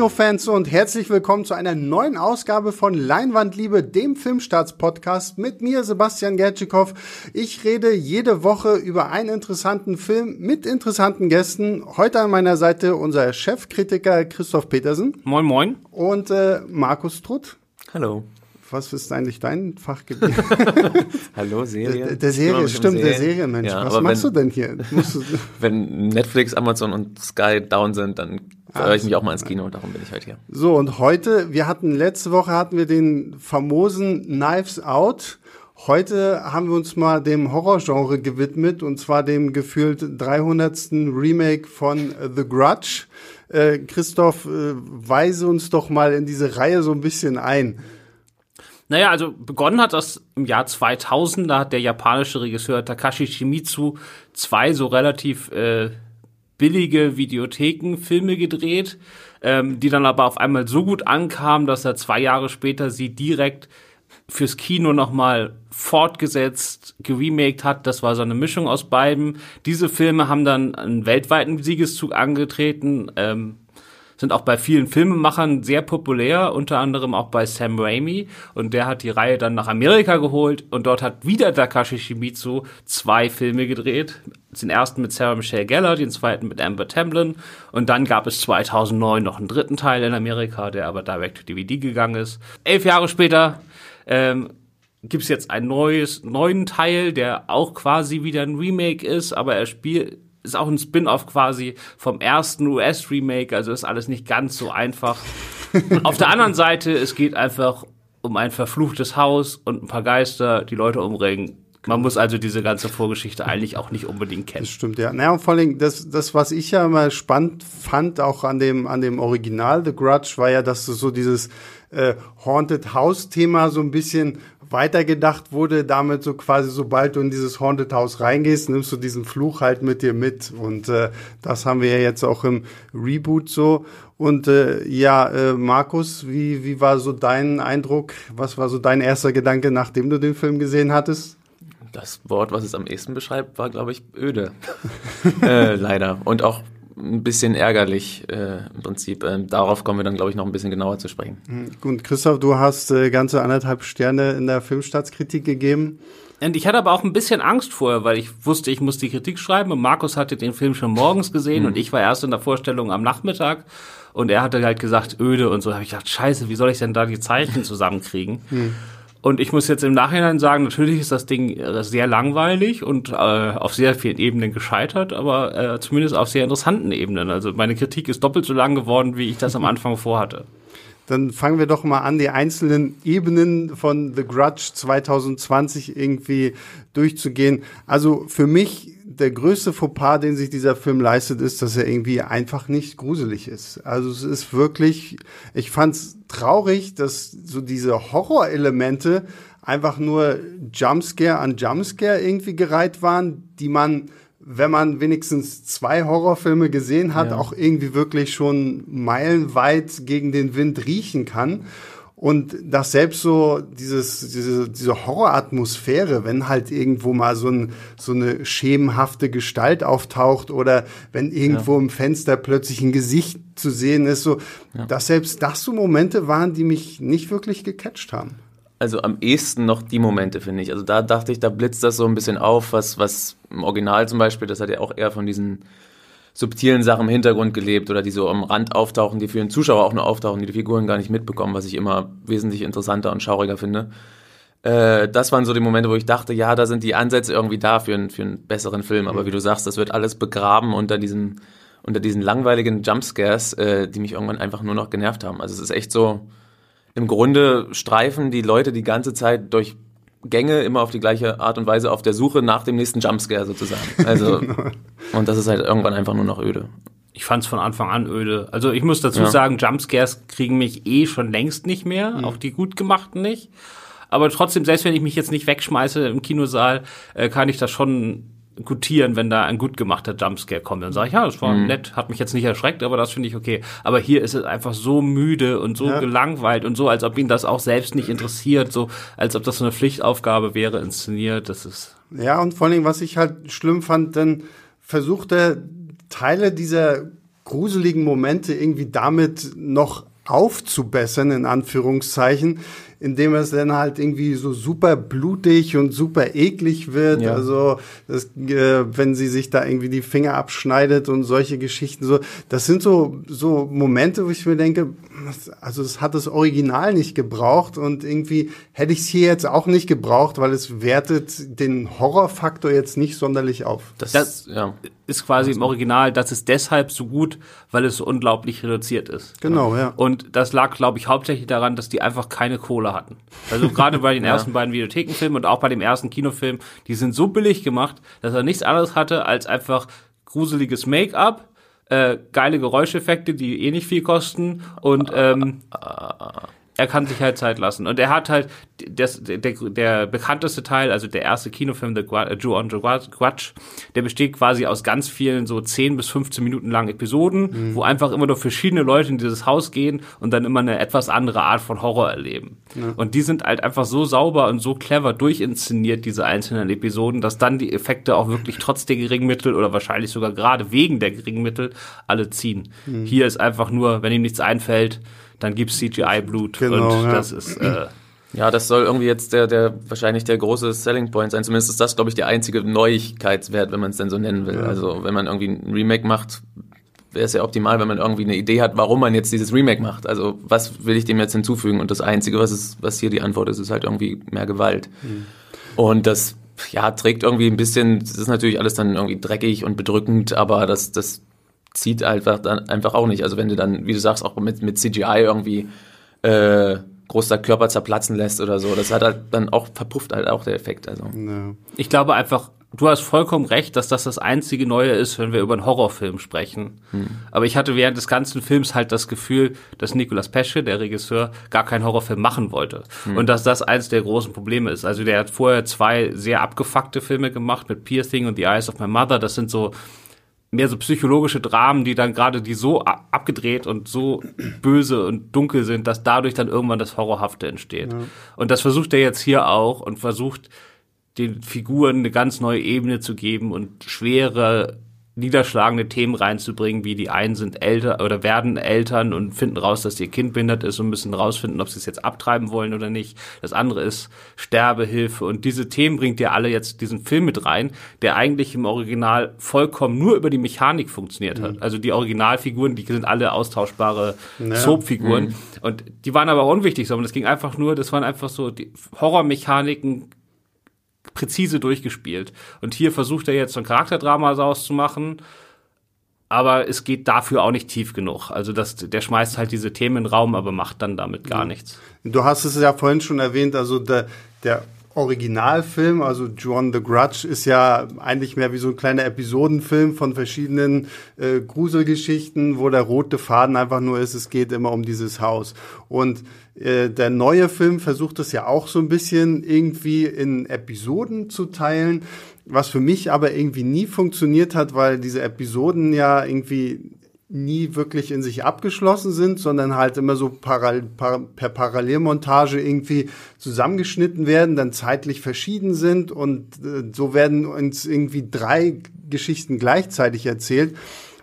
Kinofans und herzlich willkommen zu einer neuen Ausgabe von Leinwandliebe, dem Filmstarts-Podcast mit mir, Sebastian Gertschikow. Ich rede jede Woche über einen interessanten Film mit interessanten Gästen. Heute an meiner Seite unser Chefkritiker Christoph Petersen. Moin, moin. Und äh, Markus Trutt. Hallo was ist eigentlich dein Fachgebiet? Hallo, Serie. Der, der Serie, stimmt, Serien. der Serienmensch. Ja, was machst wenn, du denn hier? wenn Netflix, Amazon und Sky down sind, dann freue ich mich auch mal ins Kino und darum bin ich heute hier. So, und heute, wir hatten, letzte Woche hatten wir den famosen Knives Out. Heute haben wir uns mal dem Horrorgenre gewidmet und zwar dem gefühlt 300. Remake von The Grudge. Äh, Christoph, äh, weise uns doch mal in diese Reihe so ein bisschen ein. Naja, also begonnen hat das im Jahr 2000, da hat der japanische Regisseur Takashi Shimizu zwei so relativ äh, billige Videothekenfilme gedreht, ähm, die dann aber auf einmal so gut ankamen, dass er zwei Jahre später sie direkt fürs Kino nochmal fortgesetzt, geremaked hat. Das war so eine Mischung aus beiden. Diese Filme haben dann einen weltweiten Siegeszug angetreten. Ähm, sind auch bei vielen Filmemachern sehr populär, unter anderem auch bei Sam Raimi. Und der hat die Reihe dann nach Amerika geholt und dort hat wieder Takashi Shimizu zwei Filme gedreht. Den ersten mit Sarah Michelle Gellar, den zweiten mit Amber Tamblyn. Und dann gab es 2009 noch einen dritten Teil in Amerika, der aber direkt to DVD gegangen ist. Elf Jahre später ähm, gibt es jetzt einen neues, neuen Teil, der auch quasi wieder ein Remake ist, aber er spielt ist auch ein Spin-off quasi vom ersten US-Remake, also ist alles nicht ganz so einfach. auf der anderen Seite, es geht einfach um ein verfluchtes Haus und ein paar Geister, die Leute umbringen. Man muss also diese ganze Vorgeschichte eigentlich auch nicht unbedingt kennen. Das stimmt, ja. Naja, und vor allem, das, das, was ich ja immer spannend fand, auch an dem, an dem Original The Grudge, war ja, dass du so dieses äh, Haunted House-Thema so ein bisschen weitergedacht wurde, damit so quasi, sobald du in dieses Haunted House reingehst, nimmst du diesen Fluch halt mit dir mit. Und äh, das haben wir ja jetzt auch im Reboot so. Und äh, ja, äh, Markus, wie, wie war so dein Eindruck? Was war so dein erster Gedanke, nachdem du den Film gesehen hattest? Das Wort, was es am ehesten beschreibt, war, glaube ich, öde. äh, leider. Und auch ein bisschen ärgerlich äh, im Prinzip. Ähm, darauf kommen wir dann, glaube ich, noch ein bisschen genauer zu sprechen. Mhm. Gut, Christoph, du hast äh, ganze anderthalb Sterne in der Filmstaatskritik gegeben. Und ich hatte aber auch ein bisschen Angst vorher, weil ich wusste, ich muss die Kritik schreiben und Markus hatte den Film schon morgens gesehen mhm. und ich war erst in der Vorstellung am Nachmittag und er hatte halt gesagt öde und so. Da habe ich gedacht, scheiße, wie soll ich denn da die Zeichen zusammenkriegen? Mhm. Und ich muss jetzt im Nachhinein sagen, natürlich ist das Ding äh, sehr langweilig und äh, auf sehr vielen Ebenen gescheitert, aber äh, zumindest auf sehr interessanten Ebenen. Also meine Kritik ist doppelt so lang geworden, wie ich das am Anfang vorhatte. Dann fangen wir doch mal an, die einzelnen Ebenen von The Grudge 2020 irgendwie durchzugehen. Also für mich der größte Fauxpas, den sich dieser Film leistet, ist, dass er irgendwie einfach nicht gruselig ist. Also es ist wirklich, ich fand's traurig, dass so diese Horrorelemente einfach nur Jumpscare an Jumpscare irgendwie gereiht waren, die man, wenn man wenigstens zwei Horrorfilme gesehen hat, ja. auch irgendwie wirklich schon meilenweit gegen den Wind riechen kann. Und dass selbst so dieses, diese, diese Horroratmosphäre, wenn halt irgendwo mal so, ein, so eine schemenhafte Gestalt auftaucht oder wenn irgendwo ja. im Fenster plötzlich ein Gesicht zu sehen ist, so, ja. dass selbst das so Momente waren, die mich nicht wirklich gecatcht haben. Also am ehesten noch die Momente, finde ich. Also da dachte ich, da blitzt das so ein bisschen auf, was, was im Original zum Beispiel, das hat ja auch eher von diesen subtilen Sachen im Hintergrund gelebt oder die so am Rand auftauchen, die für den Zuschauer auch nur auftauchen, die die Figuren gar nicht mitbekommen, was ich immer wesentlich interessanter und schauriger finde. Äh, das waren so die Momente, wo ich dachte, ja, da sind die Ansätze irgendwie da für, einen für einen besseren Film. Aber wie du sagst, das wird alles begraben unter diesen, unter diesen langweiligen Jumpscares, äh, die mich irgendwann einfach nur noch genervt haben. Also es ist echt so, im Grunde streifen die Leute die ganze Zeit durch Gänge immer auf die gleiche Art und Weise auf der Suche nach dem nächsten Jumpscare sozusagen. Also und das ist halt irgendwann einfach nur noch öde. Ich fand es von Anfang an öde. Also ich muss dazu ja. sagen, Jumpscares kriegen mich eh schon längst nicht mehr, mhm. auch die gut gemachten nicht. Aber trotzdem, selbst wenn ich mich jetzt nicht wegschmeiße im Kinosaal, äh, kann ich das schon gutieren, wenn da ein gut gemachter Jumpscare kommt. Dann sage ich, ja, das war mhm. nett, hat mich jetzt nicht erschreckt, aber das finde ich okay. Aber hier ist es einfach so müde und so ja. gelangweilt und so, als ob ihn das auch selbst nicht interessiert, so als ob das so eine Pflichtaufgabe wäre, inszeniert. Das ist. Ja, und vor allem, was ich halt schlimm fand, dann versucht er Teile dieser gruseligen Momente irgendwie damit noch aufzubessern, in Anführungszeichen, indem es dann halt irgendwie so super blutig und super eklig wird. Ja. Also, das, äh, wenn sie sich da irgendwie die Finger abschneidet und solche Geschichten so. Das sind so, so Momente, wo ich mir denke, also es hat das Original nicht gebraucht und irgendwie hätte ich es hier jetzt auch nicht gebraucht, weil es wertet den Horrorfaktor jetzt nicht sonderlich auf. Das, das ja. ist quasi im Original, das ist deshalb so gut, weil es so unglaublich reduziert ist. Genau, ja. Und das lag, glaube ich, hauptsächlich daran, dass die einfach keine Kohle hatten. Also gerade bei den ersten ja. beiden Videothekenfilmen und auch bei dem ersten Kinofilm, die sind so billig gemacht, dass er nichts anderes hatte als einfach gruseliges Make-up äh, geile Geräuscheffekte, die eh nicht viel kosten und ähm, er kann sich halt Zeit lassen. Und er hat halt das, der, der bekannteste Teil, also der erste Kinofilm, The Jew on the Grudge, der besteht quasi aus ganz vielen so 10 bis 15 Minuten langen Episoden, mhm. wo einfach immer nur verschiedene Leute in dieses Haus gehen und dann immer eine etwas andere Art von Horror erleben. Ja. Und die sind halt einfach so sauber und so clever durchinszeniert, diese einzelnen Episoden, dass dann die Effekte auch wirklich trotz der geringen Mittel oder wahrscheinlich sogar gerade wegen der geringen Mittel alle ziehen. Mhm. Hier ist einfach nur, wenn ihm nichts einfällt, dann gibt's CGI-Blut genau, und ja. das ist äh, ja, das soll irgendwie jetzt der, der wahrscheinlich der große Selling Point sein. Zumindest ist das, glaube ich, die einzige Neuigkeitswert, wenn man es denn so nennen will. Ja. Also wenn man irgendwie ein Remake macht, wäre es ja optimal, wenn man irgendwie eine Idee hat, warum man jetzt dieses Remake macht. Also was will ich dem jetzt hinzufügen? Und das Einzige, was, ist, was hier die Antwort ist, ist halt irgendwie mehr Gewalt. Mhm. Und das ja, trägt irgendwie ein bisschen, das ist natürlich alles dann irgendwie dreckig und bedrückend, aber das, das zieht einfach dann einfach auch nicht. Also wenn du dann, wie du sagst, auch mit, mit CGI irgendwie äh, großer Körper zerplatzen lässt oder so, das hat halt dann auch, verpufft halt auch der Effekt. Also. Ich glaube einfach, du hast vollkommen recht, dass das das einzige Neue ist, wenn wir über einen Horrorfilm sprechen. Hm. Aber ich hatte während des ganzen Films halt das Gefühl, dass Nicolas Pesce, der Regisseur, gar keinen Horrorfilm machen wollte. Hm. Und dass das eins der großen Probleme ist. Also der hat vorher zwei sehr abgefuckte Filme gemacht mit Piercing und The Eyes of My Mother. Das sind so mehr so psychologische Dramen, die dann gerade die so abgedreht und so böse und dunkel sind, dass dadurch dann irgendwann das Horrorhafte entsteht. Ja. Und das versucht er jetzt hier auch und versucht den Figuren eine ganz neue Ebene zu geben und schwere niederschlagende Themen reinzubringen, wie die einen sind älter oder werden Eltern und finden raus, dass ihr Kind behindert ist und müssen rausfinden, ob sie es jetzt abtreiben wollen oder nicht. Das andere ist Sterbehilfe und diese Themen bringt ihr alle jetzt diesen Film mit rein, der eigentlich im Original vollkommen nur über die Mechanik funktioniert hat. Mhm. Also die Originalfiguren, die sind alle austauschbare ja. Soap-Figuren mhm. und die waren aber unwichtig, sondern es ging einfach nur, das waren einfach so die Horrormechaniken präzise durchgespielt. Und hier versucht er jetzt so ein Charakterdrama auszumachen, aber es geht dafür auch nicht tief genug. Also das, der schmeißt halt diese Themen in den Raum, aber macht dann damit gar nichts. Du hast es ja vorhin schon erwähnt, also der, der Originalfilm, also John the Grudge, ist ja eigentlich mehr wie so ein kleiner Episodenfilm von verschiedenen äh, Gruselgeschichten, wo der rote Faden einfach nur ist, es geht immer um dieses Haus. Und äh, der neue Film versucht es ja auch so ein bisschen irgendwie in Episoden zu teilen, was für mich aber irgendwie nie funktioniert hat, weil diese Episoden ja irgendwie nie wirklich in sich abgeschlossen sind, sondern halt immer so paral par per Parallelmontage irgendwie zusammengeschnitten werden, dann zeitlich verschieden sind und äh, so werden uns irgendwie drei Geschichten gleichzeitig erzählt,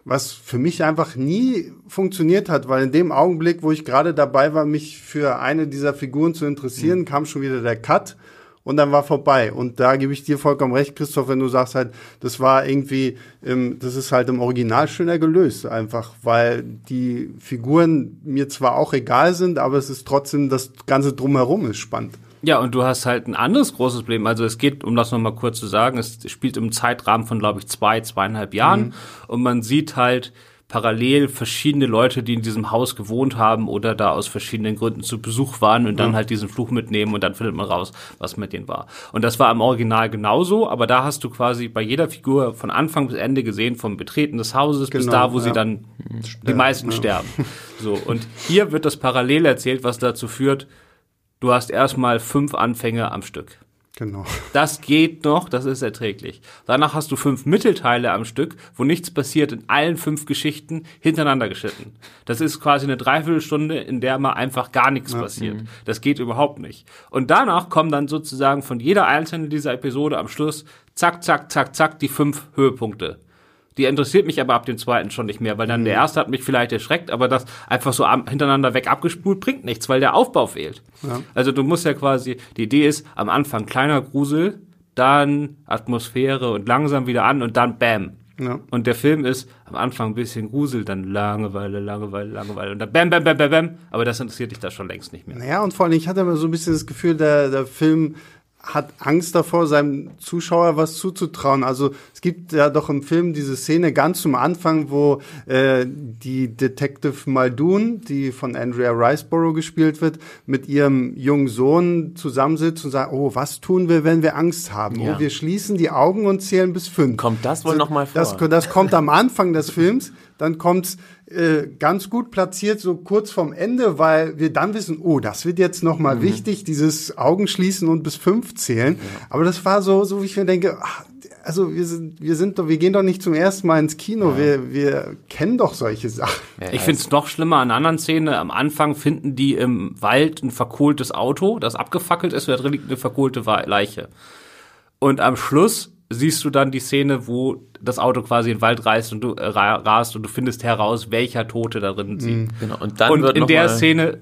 was für mich einfach nie funktioniert hat, weil in dem Augenblick, wo ich gerade dabei war, mich für eine dieser Figuren zu interessieren, mhm. kam schon wieder der Cut und dann war vorbei. Und da gebe ich dir vollkommen recht, Christoph, wenn du sagst halt, das war irgendwie, ähm, das ist halt im Original schöner gelöst, einfach, weil die Figuren mir zwar auch egal sind, aber es ist trotzdem, das Ganze drumherum ist spannend. Ja, und du hast halt ein anderes großes Problem. Also es geht, um das nochmal kurz zu sagen, es spielt im Zeitrahmen von, glaube ich, zwei, zweieinhalb Jahren. Mhm. Und man sieht halt, parallel verschiedene Leute, die in diesem Haus gewohnt haben oder da aus verschiedenen Gründen zu Besuch waren und dann halt diesen Fluch mitnehmen und dann findet man raus, was mit denen war. Und das war im Original genauso, aber da hast du quasi bei jeder Figur von Anfang bis Ende gesehen, vom Betreten des Hauses genau, bis da, wo ja. sie dann die meisten ja. sterben. So, und hier wird das parallel erzählt, was dazu führt, du hast erstmal fünf Anfänge am Stück. Genau. Das geht noch, das ist erträglich. Danach hast du fünf Mittelteile am Stück, wo nichts passiert, in allen fünf Geschichten hintereinander geschnitten. Das ist quasi eine Dreiviertelstunde, in der mal einfach gar nichts ja, passiert. Mh. Das geht überhaupt nicht. Und danach kommen dann sozusagen von jeder einzelnen dieser Episode am Schluss zack, zack, zack, zack die fünf Höhepunkte Die interessiert mich aber ab dem zweiten schon nicht mehr, weil dann der erste hat mich vielleicht erschreckt, aber das einfach so hintereinander weg abgespult bringt nichts, weil der Aufbau fehlt. Also du musst ja quasi, die Idee ist, am Anfang kleiner Grusel, dann Atmosphäre und langsam wieder an und dann Bam. Ja. Und der Film ist am Anfang ein bisschen Grusel, dann Langeweile, Langeweile, Langeweile und dann Bam, Bam, Bam, Bam, Bam. Aber das interessiert dich da schon längst nicht mehr. Naja, und vor allem, ich hatte immer so ein bisschen das Gefühl, der, der Film hat Angst davor, seinem Zuschauer was zuzutrauen. Also es gibt ja doch im Film diese Szene ganz zum Anfang, wo äh, die Detective Muldoon, die von Andrea Riceborough gespielt wird, mit ihrem jungen Sohn zusammensitzt und sagt, oh, was tun wir, wenn wir Angst haben? Ja. Oh, wir schließen die Augen und zählen bis fünf. Kommt das wohl noch mal vor? Das, das kommt am Anfang des Films, dann kommt's äh, ganz gut platziert, so kurz vorm Ende, weil wir dann wissen, oh, das wird jetzt noch Mhm. mal wichtig, dieses Augenschließen und bis fünf zählen. Aber das war so, so wie ich mir denke, ach, also wir sind, wir sind doch, wir gehen doch nicht zum ersten Mal ins Kino, wir, wir kennen doch solche Sachen. Ja, Ich ja, finde es noch schlimmer an anderen Szene. Am Anfang finden die im Wald ein verkohltes Auto, das abgefackelt ist, und da drin liegt eine verkohlte Leiche. Und am Schluss siehst du dann die Szene, wo das Auto quasi in den Wald reist und du äh, ra- rast und du findest heraus, welcher Tote darin liegt. Genau. Und dann und wird in noch der mal, Szene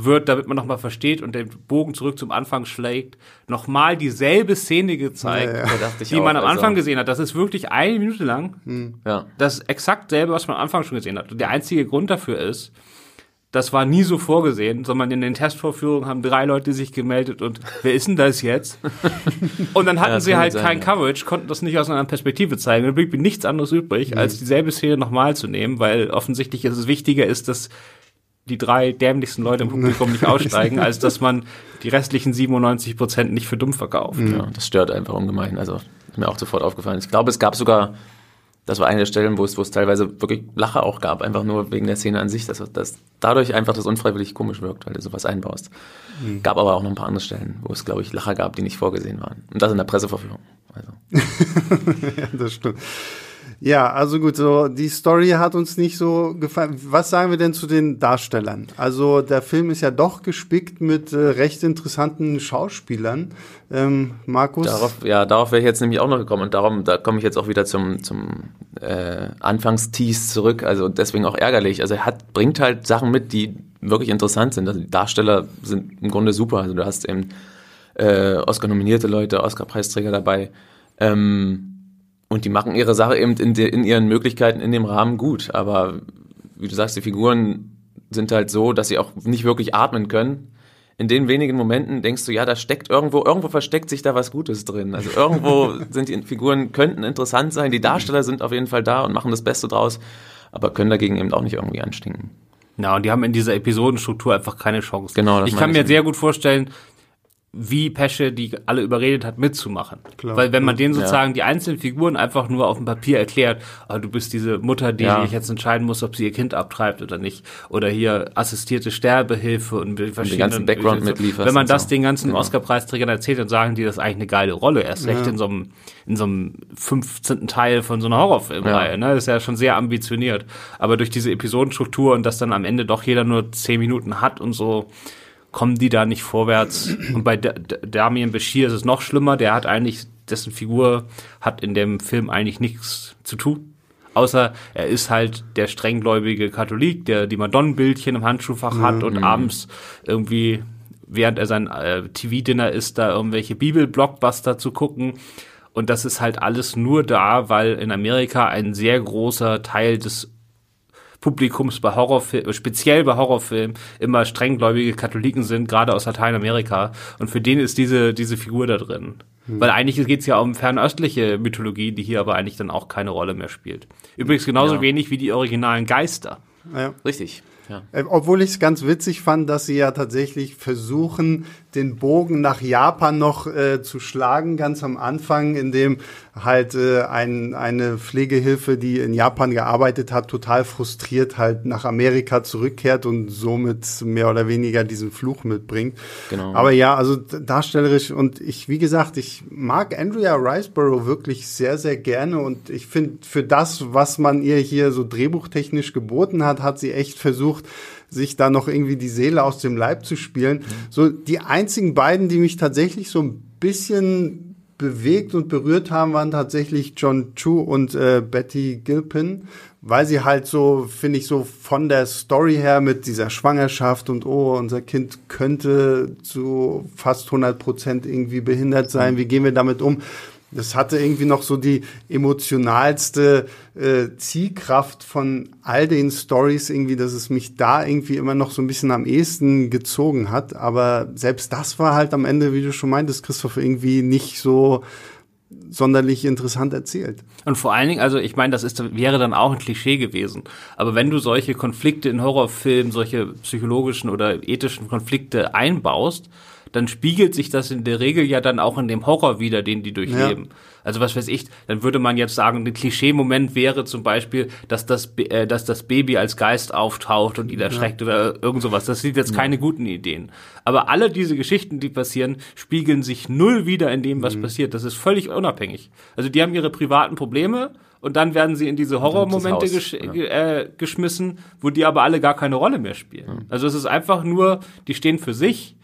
wird, damit man nochmal versteht und den Bogen zurück zum Anfang schlägt, nochmal dieselbe Szene gezeigt, Ja, ja. Die auch, man am also- Anfang gesehen hat. Das ist wirklich eine Minute lang Ja. das ist exakt selbe, was man am Anfang schon gesehen hat. Und der einzige Grund dafür ist, das war nie so vorgesehen, sondern in den Testvorführungen haben drei Leute sich gemeldet und wer ist denn das jetzt? Und dann hatten das sie halt sein, kein ja. Coverage, konnten das nicht aus einer Perspektive zeigen. Dann blieb ihnen nichts anderes übrig, Mhm. als dieselbe Szene nochmal zu nehmen, weil offensichtlich ist es wichtiger ist, dass die drei dämlichsten Leute im Publikum nicht aussteigen, als dass man die restlichen 97 Prozent nicht für dumm verkauft. Ja, das stört einfach ungemein. Also mir auch sofort aufgefallen. Ich glaube, es gab sogar, das war eine der Stellen, wo es, wo es teilweise wirklich Lacher auch gab, einfach nur wegen der Szene an sich, dass dass dadurch einfach das unfreiwillig komisch wirkt, weil du sowas einbaust. Gab aber auch noch ein paar andere Stellen, wo es, glaube ich, Lacher gab, die nicht vorgesehen waren. Und das in der Presseverführung. Also. Ja, das stimmt. Ja, also gut, so die Story hat uns nicht so gefallen. Was sagen wir denn zu den Darstellern? Also der Film ist ja doch gespickt mit äh, recht interessanten Schauspielern. Ähm, Markus? Darauf, ja, darauf wäre ich jetzt nämlich auch noch gekommen und darum, da komme ich jetzt auch wieder zum, zum äh, Anfangstease zurück, also deswegen auch ärgerlich. Also er hat, bringt halt Sachen mit, die wirklich interessant sind. Also die Darsteller sind im Grunde super. Also du hast eben äh, Oscar-nominierte Leute, Oscar-Preisträger dabei. Ähm, und die machen ihre Sache eben in, de, in ihren Möglichkeiten in dem Rahmen gut. Aber wie du sagst, die Figuren sind halt so, dass sie auch nicht wirklich atmen können. In den wenigen Momenten denkst du, ja, da steckt irgendwo, irgendwo versteckt sich da was Gutes drin. Also irgendwo sind die Figuren, könnten interessant sein. Die Darsteller sind auf jeden Fall da und machen das Beste draus, aber können dagegen eben auch nicht irgendwie anstinken. Ja, und die haben in dieser Episodenstruktur einfach keine Chance. Genau, das ich kann mir sehr gut vorstellen, wie Pesce die alle überredet hat, mitzumachen. Klar. Weil wenn man denen sozusagen die einzelnen Figuren einfach nur auf dem Papier erklärt, ah, du bist diese Mutter, die Ja. sich jetzt entscheiden muss, ob sie ihr Kind abtreibt oder nicht. Oder hier assistierte Sterbehilfe und die verschiedenen ganzen Background mitlieferst Wenn man und das so. den ganzen Ja. Oscar-Preisträgern erzählt, dann sagen die, das ist eigentlich eine geile Rolle. Erst recht in so einem, in so einem 15. Teil von so einer Horrorfilmreihe. Ja. Ne? Das ist ja schon sehr ambitioniert. Aber durch diese Episodenstruktur und dass dann am Ende doch jeder nur 10 Minuten hat und so, kommen die da nicht vorwärts. Und bei Da- Da- Damien Bashir ist es noch schlimmer. Der hat eigentlich, dessen Figur hat in dem Film eigentlich nichts zu tun. Außer er ist halt der strenggläubige Katholik, der die Madonnenbildchen im Handschuhfach hat und abends irgendwie, während er sein äh, TV-Dinner ist, da irgendwelche Bibel-Blockbuster zu gucken. Und das ist halt alles nur da, weil in Amerika ein sehr großer Teil des Publikums bei Horrorfilmen, speziell bei Horrorfilmen, immer strenggläubige Katholiken sind, gerade aus Lateinamerika. Und für den ist diese, diese Figur da drin. Weil eigentlich geht es ja um fernöstliche Mythologie, die hier aber eigentlich dann auch keine Rolle mehr spielt. Übrigens genauso Ja. wenig wie die originalen Geister. Ja. Richtig. Ja. Äh, Obwohl ich es ganz witzig fand, dass sie ja tatsächlich versuchen, den Bogen nach Japan noch äh, zu schlagen, ganz am Anfang, indem halt äh, ein, eine Pflegehilfe, die in Japan gearbeitet hat, total frustriert halt nach Amerika zurückkehrt und somit mehr oder weniger diesen Fluch mitbringt. Genau. Aber ja, also darstellerisch und ich, wie gesagt, ich mag Andrea Riceborough wirklich sehr, sehr gerne und ich finde, für das, was man ihr hier so drehbuchtechnisch geboten hat, hat sie echt versucht, sich da noch irgendwie die Seele aus dem Leib zu spielen. So die einzigen beiden, die mich tatsächlich so ein bisschen bewegt und berührt haben, waren tatsächlich John Chu und äh, Betty Gilpin, weil sie halt so, finde ich, so von der Story her mit dieser Schwangerschaft und oh, unser Kind könnte zu fast 100 Prozent irgendwie behindert sein, wie gehen wir damit um? Das hatte irgendwie noch so die emotionalste äh, Zielkraft von all den Stories irgendwie, dass es mich da irgendwie immer noch so ein bisschen am ehesten gezogen hat. Aber selbst das war halt am Ende, wie du schon meintest, Christoph, irgendwie nicht so sonderlich interessant erzählt. Und vor allen Dingen, also ich meine, das ist, wäre dann auch ein Klischee gewesen. Aber wenn du solche Konflikte in Horrorfilmen, solche psychologischen oder ethischen Konflikte einbaust, dann spiegelt sich das in der Regel ja dann auch in dem Horror wieder, den die durchleben. Ja. Also was weiß ich, dann würde man jetzt sagen, ein Klischee-Moment wäre zum Beispiel, dass das, äh, dass das Baby als Geist auftaucht und ihn erschreckt ja. oder irgend sowas. Das sind jetzt keine guten Ideen. Aber alle diese Geschichten, die passieren, spiegeln sich null wieder in dem, was mhm. passiert. Das ist völlig unabhängig. Also die haben ihre privaten Probleme und dann werden sie in diese Horrormomente gesch ja. äh, geschmissen, wo die aber alle gar keine Rolle mehr spielen. Ja. Also es ist einfach nur, die stehen für sich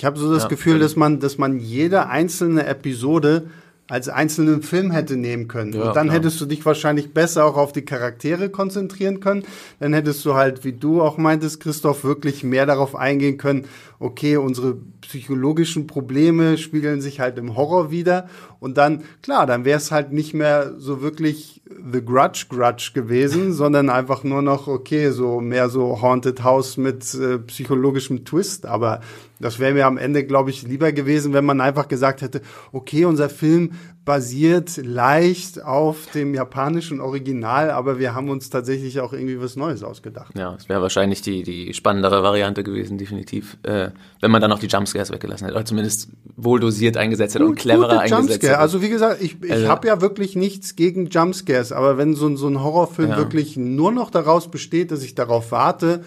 ich habe so das ja, Gefühl, dass man, dass man jede einzelne Episode als einzelnen Film hätte nehmen können. Ja, und dann klar. hättest du dich wahrscheinlich besser auch auf die Charaktere konzentrieren können. Dann hättest du halt, wie du auch meintest, Christoph, wirklich mehr darauf eingehen können, okay, unsere psychologischen Probleme spiegeln sich halt im Horror wieder. Und dann, klar, dann wäre es halt nicht mehr so wirklich The Grudge Grudge gewesen, sondern einfach nur noch, okay, so mehr so Haunted House mit äh, psychologischem Twist. Aber das wäre mir am Ende, glaube ich, lieber gewesen, wenn man einfach gesagt hätte, okay, unser Film basiert leicht auf dem japanischen Original, aber wir haben uns tatsächlich auch irgendwie was Neues ausgedacht. Ja, es wäre wahrscheinlich die, die spannendere Variante gewesen, definitiv, äh, wenn man dann auch die Jumpscares weggelassen hätte, oder zumindest wohl dosiert eingesetzt hätte und cleverer eingesetzt hätte. Also wie gesagt, ich, ich also, habe ja wirklich nichts gegen Jumpscares, aber wenn so, so ein Horrorfilm ja. wirklich nur noch daraus besteht, dass ich darauf warte,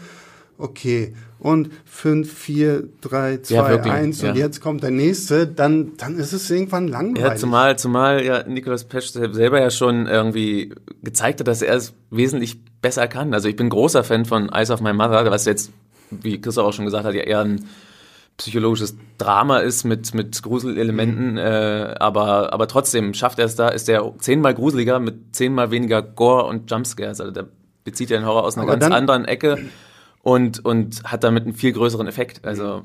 okay, und 5, 4, 3, 2, 1 und jetzt kommt der nächste, dann, dann ist es irgendwann langweilig. Ja, zumal, zumal ja Nicolas Pesch selber ja schon irgendwie gezeigt hat, dass er es wesentlich besser kann. Also ich bin großer Fan von Eyes of My Mother, was jetzt, wie Christoph auch schon gesagt hat, ja eher ein psychologisches Drama ist mit, mit Gruselelementen, mhm. äh, aber, aber trotzdem schafft er es da, ist der zehnmal gruseliger mit zehnmal weniger Gore und Jumpscares. Also der bezieht ja den Horror aus einer aber ganz anderen Ecke und, und hat damit einen viel größeren Effekt. Also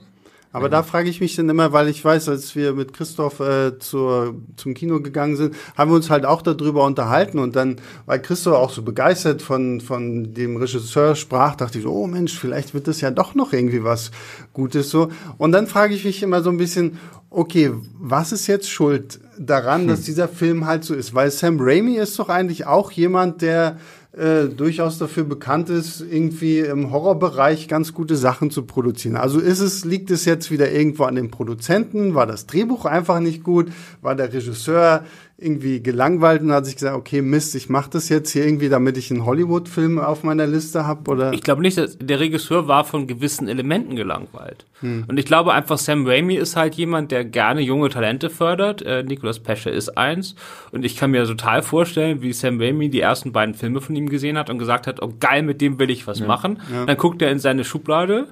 aber ja. da frage ich mich dann immer, weil ich weiß, als wir mit Christoph äh, zur, zum Kino gegangen sind, haben wir uns halt auch darüber unterhalten und dann, weil Christoph auch so begeistert von, von dem Regisseur sprach, dachte ich so, oh Mensch, vielleicht wird das ja doch noch irgendwie was Gutes so. Und dann frage ich mich immer so ein bisschen, okay, was ist jetzt schuld daran, hm. dass dieser Film halt so ist? Weil Sam Raimi ist doch eigentlich auch jemand, der äh, durchaus dafür bekannt ist, irgendwie im Horrorbereich ganz gute Sachen zu produzieren. Also ist es, liegt es jetzt wieder irgendwo an den Produzenten? War das Drehbuch einfach nicht gut? War der Regisseur irgendwie gelangweilt und hat sich gesagt, okay, Mist, ich mache das jetzt hier irgendwie, damit ich einen Hollywood-Film auf meiner Liste habe? Oder? Ich glaube nicht, dass der Regisseur war von gewissen Elementen gelangweilt. Hm. Und ich glaube einfach, Sam Raimi ist halt jemand, der gerne junge Talente fördert. Äh, Nicolas Pesce ist eins. Und ich kann mir total vorstellen, wie Sam Raimi die ersten beiden Filme von ihm gesehen hat und gesagt hat, oh geil, mit dem will ich was ja. machen. Ja. Dann guckt er in seine Schublade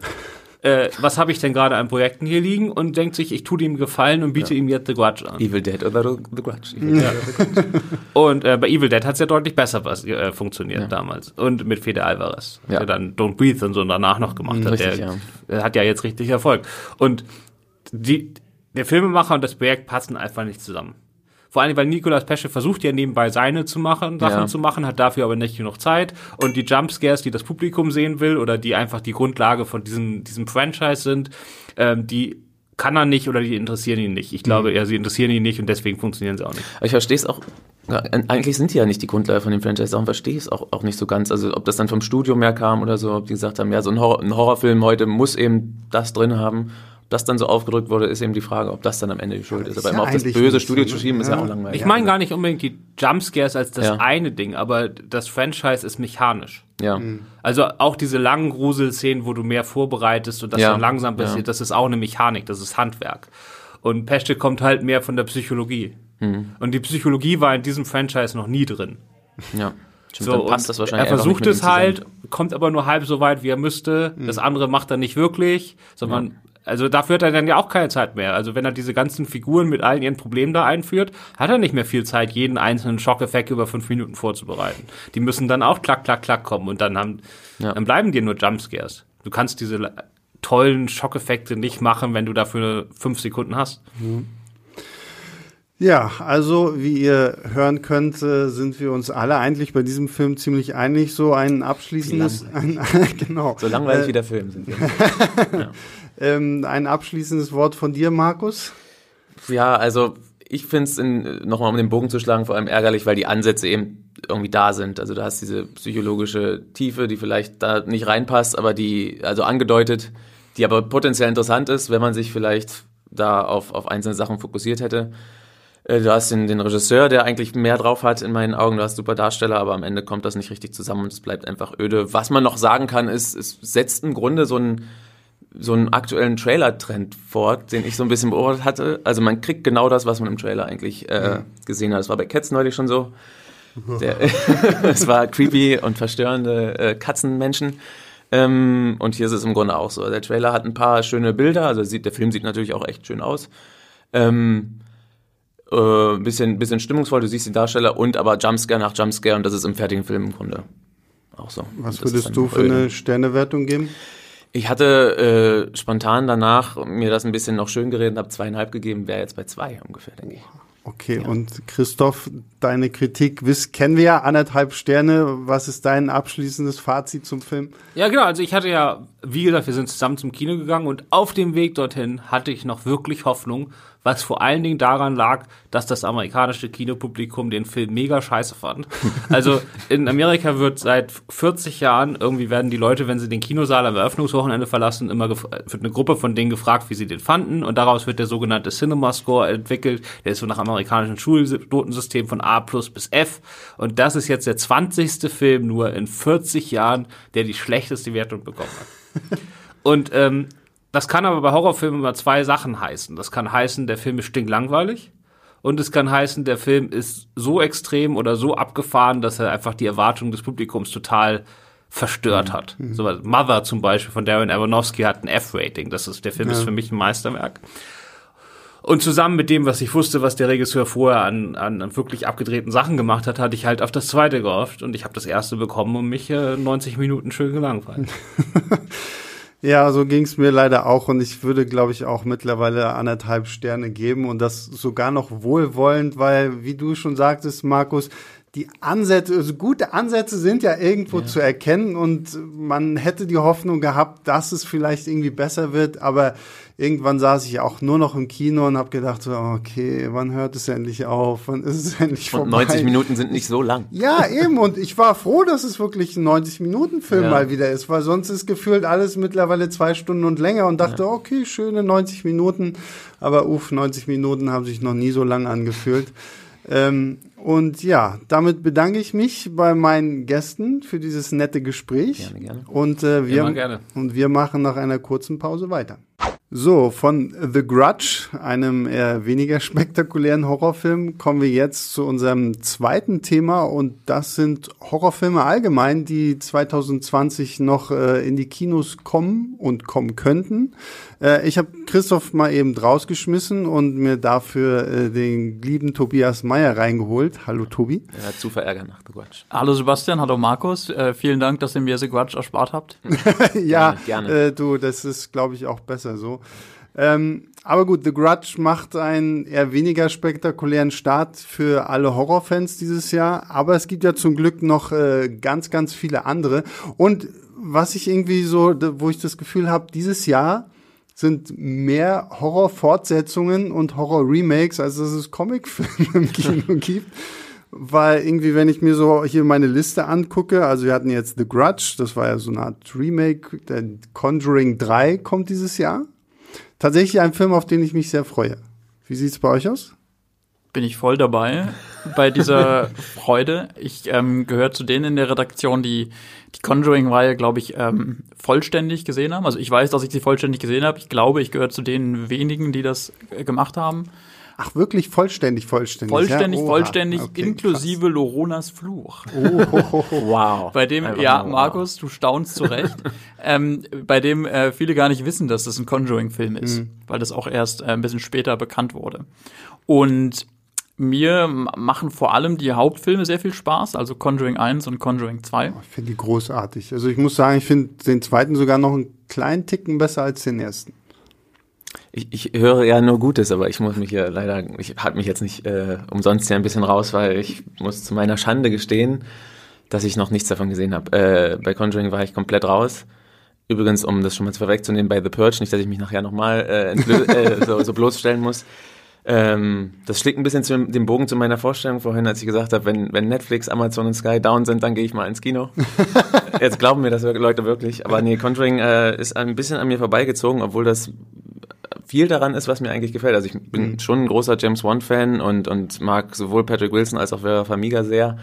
äh, was habe ich denn gerade an Projekten hier liegen und denkt sich, ich tue ihm Gefallen und biete ja. ihm jetzt The Grudge an. Evil Dead oder The Grudge. Ja. und äh, bei Evil Dead hat es ja deutlich besser was, äh, funktioniert ja. damals. Und mit Fede Alvarez, der dann Don't Breathe und so danach noch gemacht hat. Richtig, der, der hat ja jetzt richtig Erfolg. Und die, der Filmemacher und das Projekt passen einfach nicht zusammen. Vor allem, weil Nicolas Pesce versucht ja nebenbei seine zu machen, Sachen ja. zu machen, hat dafür aber nicht genug Zeit. Und die Jumpscares, die das Publikum sehen will oder die einfach die Grundlage von diesem, diesem Franchise sind, ähm, die kann er nicht oder die interessieren ihn nicht. Ich glaube mhm. eher, sie interessieren ihn nicht und deswegen funktionieren sie auch nicht. Ich verstehe es auch. Eigentlich sind die ja nicht die Grundlage von dem Franchise, darum verstehe ich es auch, auch nicht so ganz. Also ob das dann vom Studio mehr kam oder so, ob die gesagt haben, ja, so ein, Horror, ein Horrorfilm heute muss eben das drin haben das dann so aufgedrückt wurde, ist eben die Frage, ob das dann am Ende die Schuld ist. Aber immer auf das böse Studio zu schieben, ist ja auch langweilig. Ich meine gar nicht unbedingt die Jumpscares als das ja. eine Ding, aber das Franchise ist mechanisch. Ja. Mhm. Also auch diese langen Gruselszenen, wo du mehr vorbereitest und das ja. dann langsam passiert, ja. das ist auch eine Mechanik, das ist Handwerk. Und Pesche kommt halt mehr von der Psychologie. Mhm. Und die Psychologie war in diesem Franchise noch nie drin. Ja. Stimmt, so, passt das wahrscheinlich er versucht es halt, kommt aber nur halb so weit, wie er müsste. Mhm. Das andere macht er nicht wirklich, sondern also dafür hat er dann ja auch keine Zeit mehr. Also wenn er diese ganzen Figuren mit allen ihren Problemen da einführt, hat er nicht mehr viel Zeit, jeden einzelnen Schockeffekt über fünf Minuten vorzubereiten. Die müssen dann auch klack, klack, klack kommen und dann haben, ja. dann bleiben dir nur Jumpscares. Du kannst diese tollen Schockeffekte nicht machen, wenn du dafür fünf Sekunden hast. Mhm. Ja, also wie ihr hören könnt, äh, sind wir uns alle eigentlich bei diesem Film ziemlich einig. So ein abschließendes, ein, genau. So langweilig äh, wie der Film sind wir. ja. Ähm, ein abschließendes Wort von dir, Markus? Ja, also ich finde es, nochmal um den Bogen zu schlagen, vor allem ärgerlich, weil die Ansätze eben irgendwie da sind. Also da hast diese psychologische Tiefe, die vielleicht da nicht reinpasst, aber die, also angedeutet, die aber potenziell interessant ist, wenn man sich vielleicht da auf, auf einzelne Sachen fokussiert hätte. Äh, du hast den, den Regisseur, der eigentlich mehr drauf hat in meinen Augen. Du hast super Darsteller, aber am Ende kommt das nicht richtig zusammen und es bleibt einfach öde. Was man noch sagen kann, ist, es setzt im Grunde so einen, so einen aktuellen Trailer-Trend fort, den ich so ein bisschen beobachtet hatte. Also man kriegt genau das, was man im Trailer eigentlich äh, gesehen hat. Das war bei Cats neulich schon so. es war creepy und verstörende äh, Katzenmenschen. Ähm, und hier ist es im Grunde auch so. Der Trailer hat ein paar schöne Bilder, also sieht, der Film sieht natürlich auch echt schön aus. Ähm, äh, bisschen, bisschen stimmungsvoll, du siehst die Darsteller und aber Jumpscare nach Jumpscare und das ist im fertigen Film im Grunde auch so. Was würdest du für eine Sternewertung geben? Ich hatte äh, spontan danach mir das ein bisschen noch schön geredet, habe zweieinhalb gegeben, wäre jetzt bei zwei ungefähr, denke ich. Okay, ja. und Christoph, deine Kritik, wiss, kennen wir ja anderthalb Sterne. Was ist dein abschließendes Fazit zum Film? Ja, genau. Also ich hatte ja, wie gesagt, wir sind zusammen zum Kino gegangen und auf dem Weg dorthin hatte ich noch wirklich Hoffnung, was vor allen Dingen daran lag, dass das amerikanische Kinopublikum den Film mega scheiße fand. Also in Amerika wird seit 40 Jahren irgendwie werden die Leute, wenn sie den Kinosaal am Eröffnungswochenende verlassen, immer wird eine Gruppe von denen gefragt, wie sie den fanden und daraus wird der sogenannte Cinema Score entwickelt. Der ist so nach amerikanischen Schulnotensystem von A plus bis F und das ist jetzt der 20. Film nur in 40 Jahren, der die schlechteste Wertung bekommen hat. Und ähm, das kann aber bei Horrorfilmen immer zwei Sachen heißen. Das kann heißen, der Film ist stinklangweilig. Und es kann heißen, der Film ist so extrem oder so abgefahren, dass er einfach die Erwartungen des Publikums total verstört hat. Mhm. So Mother zum Beispiel von Darren Aronofsky hat ein F-Rating. Das ist, der Film ja. ist für mich ein Meisterwerk. Und zusammen mit dem, was ich wusste, was der Regisseur vorher an, an, an wirklich abgedrehten Sachen gemacht hat, hatte ich halt auf das zweite gehofft. Und ich habe das erste bekommen und mich äh, 90 Minuten schön gelangweilt. Ja, so ging's mir leider auch und ich würde, glaube ich, auch mittlerweile anderthalb Sterne geben und das sogar noch wohlwollend, weil, wie du schon sagtest, Markus, die Ansätze, also gute Ansätze sind ja irgendwo ja. zu erkennen und man hätte die Hoffnung gehabt, dass es vielleicht irgendwie besser wird, aber irgendwann saß ich auch nur noch im Kino und habe gedacht, so, okay, wann hört es endlich auf? Wann ist es endlich vorbei? Und 90 Minuten sind nicht so lang. Ja, eben. Und ich war froh, dass es wirklich ein 90-Minuten-Film ja. mal wieder ist, weil sonst ist gefühlt alles mittlerweile zwei Stunden und länger und dachte, ja. okay, schöne 90 Minuten. Aber uff, 90 Minuten haben sich noch nie so lang angefühlt. Ähm, und ja, damit bedanke ich mich bei meinen Gästen für dieses nette Gespräch. Gerne, gerne. Und, äh, wir, gerne. und wir machen nach einer kurzen Pause weiter. So, von The Grudge, einem eher weniger spektakulären Horrorfilm, kommen wir jetzt zu unserem zweiten Thema und das sind Horrorfilme allgemein, die 2020 noch äh, in die Kinos kommen und kommen könnten. Äh, ich habe Christoph mal eben rausgeschmissen und mir dafür äh, den lieben Tobias Meyer reingeholt. Hallo Tobi. Ja, zu verärgern nach The Grudge. Hallo Sebastian, hallo Markus. Äh, vielen Dank, dass ihr mir The Grudge erspart habt. ja, gerne. Äh, du, das ist, glaube ich, auch besser so. Ähm, aber gut, The Grudge macht einen eher weniger spektakulären Start für alle Horrorfans dieses Jahr. Aber es gibt ja zum Glück noch äh, ganz, ganz viele andere. Und was ich irgendwie so, wo ich das Gefühl habe, dieses Jahr sind mehr Horror-Fortsetzungen und Horror-Remakes, als dass es Comicfilme im Kino gibt. Weil irgendwie, wenn ich mir so hier meine Liste angucke, also wir hatten jetzt The Grudge, das war ja so eine Art Remake, der Conjuring 3 kommt dieses Jahr tatsächlich ein Film, auf den ich mich sehr freue. Wie sieht's bei euch aus? Bin ich voll dabei bei dieser Freude. Ich ähm, gehöre zu denen in der Redaktion, die die Conjuring-Reihe, glaube ich, ähm, vollständig gesehen haben. Also ich weiß, dass ich sie vollständig gesehen habe. Ich glaube, ich gehöre zu den wenigen, die das äh, gemacht haben. Ach, wirklich vollständig, vollständig. Vollständig, ja? Vollständig, Okay, inklusive Loronas Fluch. krass. Oh, ho, ho, ho. Wow. Bei dem, Einfach ja, wow. Markus, du staunst zu Recht, ähm, bei dem äh, viele gar nicht wissen, dass das ein Conjuring-Film ist, weil das auch erst äh, ein bisschen später bekannt wurde. Und mir machen vor allem die Hauptfilme sehr viel Spaß, also Conjuring 1 und Conjuring 2. Ich finde die großartig. Also ich muss sagen, ich finde den zweiten sogar noch einen kleinen Ticken besser als den ersten. Ich, ich höre ja nur Gutes, aber ich muss mich hier leider, ich halte mich jetzt nicht äh, umsonst hier ein bisschen raus, weil ich muss zu meiner Schande gestehen, dass ich noch nichts davon gesehen habe. Äh, bei Conjuring war ich komplett raus. Übrigens, um das schon mal zu vorwegzunehmen, bei The Purge, nicht, dass ich mich nachher nochmal äh, äh, so, so bloßstellen muss. Ähm, das schlägt ein bisschen zu, den Bogen zu meiner Vorstellung vorhin, als ich gesagt habe, wenn, wenn Netflix, Amazon und Sky down sind, dann gehe ich mal ins Kino. Jetzt glauben mir das Leute wirklich. Aber nee, Conjuring äh, ist ein bisschen an mir vorbeigezogen, obwohl das viel daran ist, was mir eigentlich gefällt. Also ich bin schon ein großer James Wan-Fan und, und mag sowohl Patrick Wilson als auch Vera Farmiga sehr.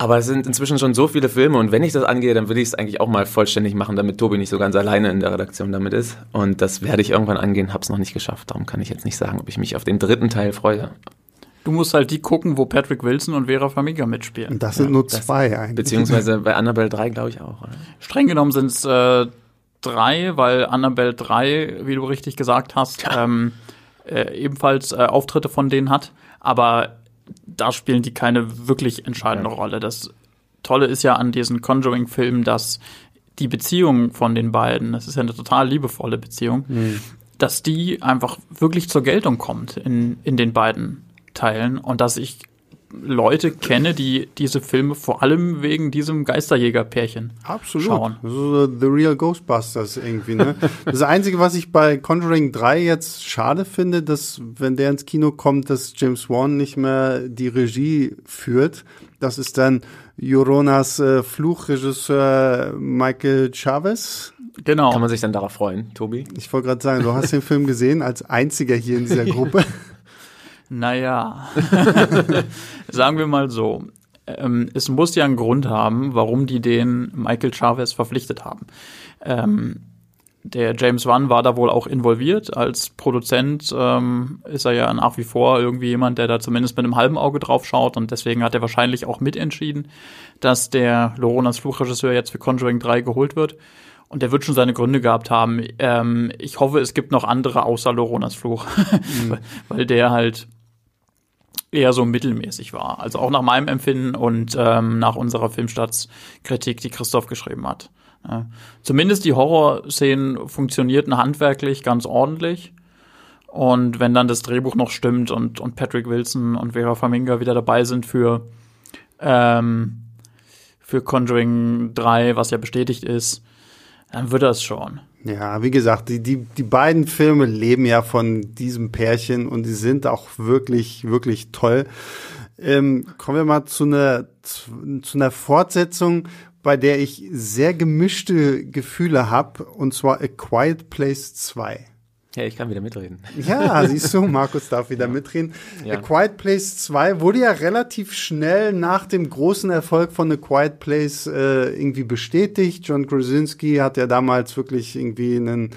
Aber es sind inzwischen schon so viele Filme und wenn ich das angehe, dann will ich es eigentlich auch mal vollständig machen, damit Tobi nicht so ganz alleine in der Redaktion damit ist. Und das werde ich irgendwann angehen, hab's noch nicht geschafft. Darum kann ich jetzt nicht sagen, ob ich mich auf den dritten Teil freue. Du musst halt die gucken, wo Patrick Wilson und Vera Farmiga mitspielen. Und das sind nur das- zwei eigentlich. Beziehungsweise bei Annabelle 3 glaube ich auch. Oder? Streng genommen sind es äh, drei, weil Annabelle 3, wie du richtig gesagt hast, ähm, äh, ebenfalls äh, Auftritte von denen hat. Aber da spielen die keine wirklich entscheidende Ja. Rolle. Das Tolle ist ja an diesen Conjuring-Filmen, dass die Beziehung von den beiden, das ist ja eine total liebevolle Beziehung, dass die einfach wirklich zur Geltung kommt in, in den beiden Teilen und dass ich Leute kenne, die diese Filme vor allem wegen diesem Geisterjäger-Pärchen Absolut. schauen. So The Real Ghostbusters irgendwie, ne? Das Einzige, was ich bei Conjuring 3 jetzt schade finde, dass, wenn der ins Kino kommt, dass James Wan nicht mehr die Regie führt. Das ist dann Joronas äh, Fluchregisseur Michael Chavez. Genau. Kann man sich dann darauf freuen, Tobi? Ich wollte gerade sagen, du hast den Film gesehen als einziger hier in dieser Gruppe. Naja, sagen wir mal so. Ähm, es muss ja einen Grund haben, warum die den Michael Chavez verpflichtet haben. Ähm, der James Wan war da wohl auch involviert. Als Produzent ähm, ist er ja nach wie vor irgendwie jemand, der da zumindest mit einem halben Auge drauf schaut. Und deswegen hat er wahrscheinlich auch mitentschieden, dass der Loronas Fluchregisseur jetzt für Conjuring 3 geholt wird. Und der wird schon seine Gründe gehabt haben. Ähm, ich hoffe, es gibt noch andere außer Loronas Fluch, weil der halt eher so mittelmäßig war. Also auch nach meinem Empfinden und ähm, nach unserer Filmstartskritik, die Christoph geschrieben hat. Ja. Zumindest die Horrorszenen funktionierten handwerklich ganz ordentlich. Und wenn dann das Drehbuch noch stimmt und, und Patrick Wilson und Vera Farmiga wieder dabei sind für, ähm, für Conjuring 3, was ja bestätigt ist, dann wird das schon. Ja, wie gesagt, die, die, die beiden Filme leben ja von diesem Pärchen und die sind auch wirklich, wirklich toll. Ähm, kommen wir mal zu einer, zu, einer Fortsetzung, bei der ich sehr gemischte Gefühle habe, und zwar A Quiet Place 2. Ja, ich kann wieder mitreden. Ja, siehst du, Markus darf wieder mitreden. Ja. A Quiet Place 2 wurde ja relativ schnell nach dem großen Erfolg von A Quiet Place äh, irgendwie bestätigt. John Krasinski hat ja damals wirklich irgendwie einen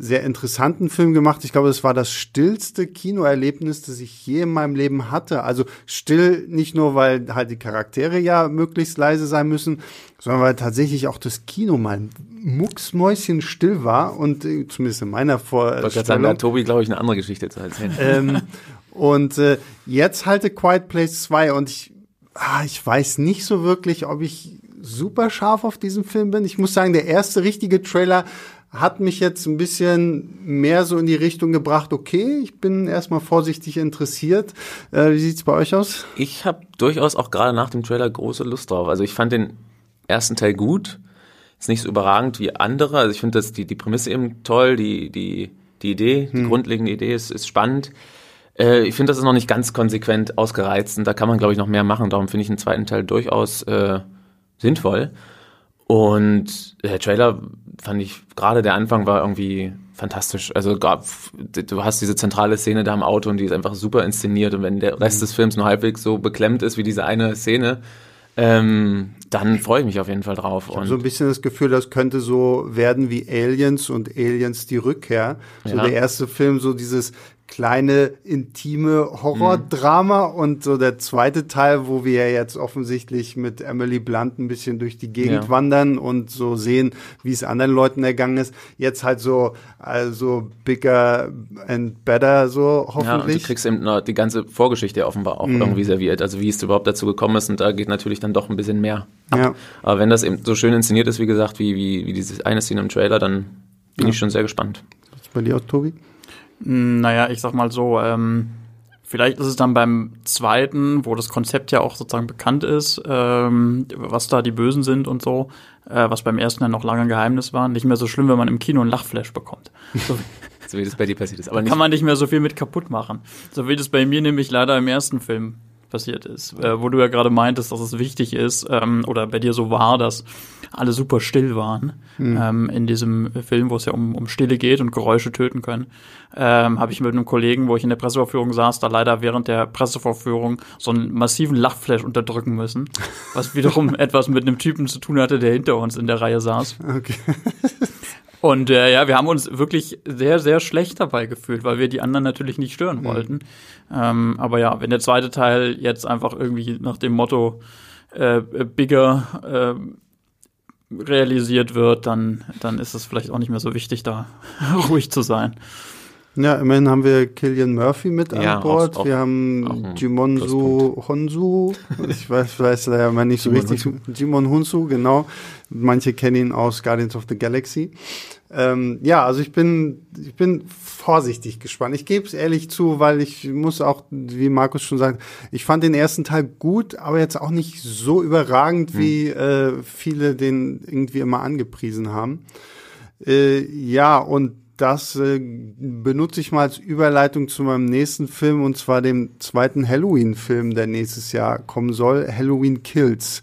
sehr interessanten Film gemacht. Ich glaube, das war das stillste Kinoerlebnis, das ich je in meinem Leben hatte. Also still nicht nur, weil halt die Charaktere ja möglichst leise sein müssen, sondern weil tatsächlich auch das Kino mal mucksmäuschen still war und äh, zumindest in meiner da Vorstellung. hat Tobi, glaube ich, eine andere Geschichte zu erzählen. ähm, und äh, jetzt halte Quiet Place 2 und ich, ah, ich weiß nicht so wirklich, ob ich super scharf auf diesen Film bin. Ich muss sagen, der erste richtige Trailer hat mich jetzt ein bisschen mehr so in die Richtung gebracht, okay, ich bin erstmal vorsichtig interessiert. Äh, wie sieht's bei euch aus? Ich habe durchaus auch gerade nach dem Trailer große Lust drauf. Also ich fand den ersten Teil gut. Ist nicht so überragend wie andere. Also ich finde die, die Prämisse eben toll, die, die, die Idee, die grundlegende Idee ist, ist spannend. Äh, ich finde, das ist noch nicht ganz konsequent ausgereizt und da kann man, glaube ich, noch mehr machen. Darum finde ich den zweiten Teil durchaus äh, sinnvoll. Und der Trailer fand ich, gerade der Anfang war irgendwie fantastisch. Also gar- du hast diese zentrale Szene da im Auto und die ist einfach super inszeniert. Und wenn der Rest des Films nur halbwegs so beklemmt ist wie diese eine Szene, ähm, dann freue ich mich auf jeden Fall drauf. Ich habe so ein bisschen das Gefühl, das könnte so werden wie Aliens und Aliens die Rückkehr. So Ja. der erste Film, so dieses kleine, intime Horrordrama und so der zweite Teil, wo wir ja jetzt offensichtlich mit Emily Blunt ein bisschen durch die Gegend Ja. wandern und so sehen, wie es anderen Leuten ergangen ist. Jetzt halt so, also bigger and better, so Ja, und du hoffentlich. kriegst eben noch die ganze Vorgeschichte offenbar auch irgendwie serviert. Also wie es überhaupt dazu gekommen ist und da geht natürlich dann doch ein bisschen mehr. ja. Aber wenn das eben so schön inszeniert ist, wie gesagt, wie, wie, wie diese eine Szene im Trailer, dann bin ich schon sehr gespannt. Bei dir auch, Tobi? Naja, ich sag mal so, ähm, vielleicht ist es dann beim zweiten, wo das Konzept ja auch sozusagen bekannt ist, ähm, was da die Bösen sind und so, äh, was beim ersten ja noch lange ein Geheimnis war, nicht mehr so schlimm, wenn man im Kino einen Lachflash bekommt. So So wie das bei dir passiert ist. Aber nicht, kann man nicht mehr so viel mit kaputt machen. So wie das bei mir nämlich leider im ersten Film passiert ist, äh, wo du ja gerade meintest, dass es wichtig ist, ähm, oder bei dir so war, dass alle super still waren ähm, in diesem Film, wo es ja um, um Stille geht und Geräusche töten können, ähm, habe ich mit einem Kollegen, wo ich in der Pressevorführung saß, da leider während der Pressevorführung so einen massiven Lachflash unterdrücken müssen, was wiederum etwas mit einem Typen zu tun hatte, der hinter uns in der Reihe saß. Okay. Und äh, ja, wir haben uns wirklich sehr, sehr schlecht dabei gefühlt, weil wir die anderen natürlich nicht stören wollten. Ähm, aber ja, wenn der zweite Teil jetzt einfach irgendwie nach dem Motto äh, bigger äh, realisiert wird, dann, dann ist es vielleicht auch nicht mehr so wichtig, da ruhig zu sein. Ja, immerhin haben wir Killian Murphy mit Ja, an Bord. auch- auch- wir haben Jimonsu Honsu. Ich weiß, weiß leider mal nicht so richtig. Jimon Hunsu, genau. Manche kennen ihn aus Guardians of the Galaxy. Ähm, ja, also ich bin, ich bin vorsichtig gespannt. Ich gebe es ehrlich zu, weil ich muss auch, wie Markus schon sagt, ich fand den ersten Teil gut, aber jetzt auch nicht so überragend, wie äh, viele den irgendwie immer angepriesen haben. Äh, ja, und das äh, benutze ich mal als Überleitung zu meinem nächsten Film und zwar dem zweiten Halloween-Film, der nächstes Jahr kommen soll, Halloween Kills.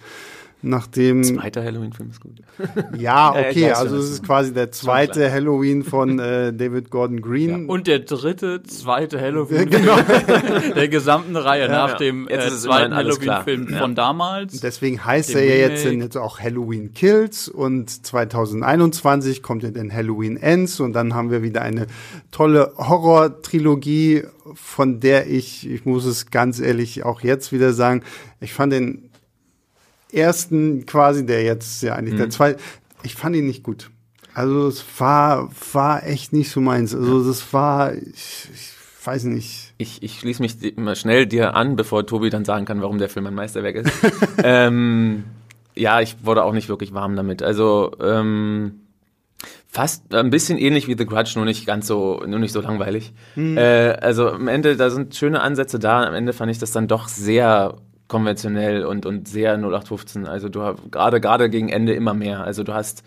Nachdem, Zweiter Halloween-Film ist gut. ja, Ja, ja, okay, also es ist quasi der zweite. Halloween von äh, David Gordon Green. Und der dritte, zweite Halloween Genau. der gesamten Reihe nach ja. dem äh, zweiten. Halloween-Film Ja. von damals. Deswegen heißt Dem er ja jetzt, jetzt auch Halloween Kills und 2021 kommt ja dann Halloween Ends und dann haben wir wieder eine tolle Horror-Trilogie, von der ich, ich muss es ganz ehrlich auch jetzt wieder sagen, ich fand den ersten quasi, der jetzt ja eigentlich der zweite, ich fand ihn nicht gut. Also es war, war echt nicht so meins. Also das war, ich, ich weiß nicht. Ich, ich schließe mich mal schnell dir an, bevor Tobi dann sagen kann, warum der Film ein Meisterwerk ist. ähm, ja, ich wurde auch nicht wirklich warm damit. Also ähm, fast ein bisschen ähnlich wie The Grudge, nur nicht ganz so, nur nicht so langweilig. Äh, also am Ende, da sind schöne Ansätze da. Am Ende fand ich das dann doch sehr konventionell und, und sehr 0815. Also du hast gerade gerade gegen Ende immer mehr. Also du hast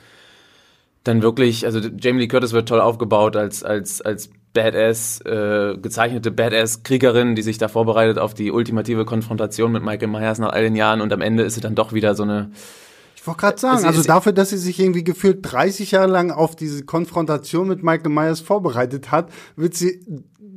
dann wirklich, also Jamie Lee Curtis wird toll aufgebaut als, als, als Badass, äh, gezeichnete Badass-Kriegerin, die sich da vorbereitet auf die ultimative Konfrontation mit Michael Myers nach all den Jahren und am Ende ist sie dann doch wieder so eine, Ich wollte gerade sagen, also dafür, dass sie sich irgendwie gefühlt 30 Jahre lang auf diese Konfrontation mit Michael Myers vorbereitet hat, wird sie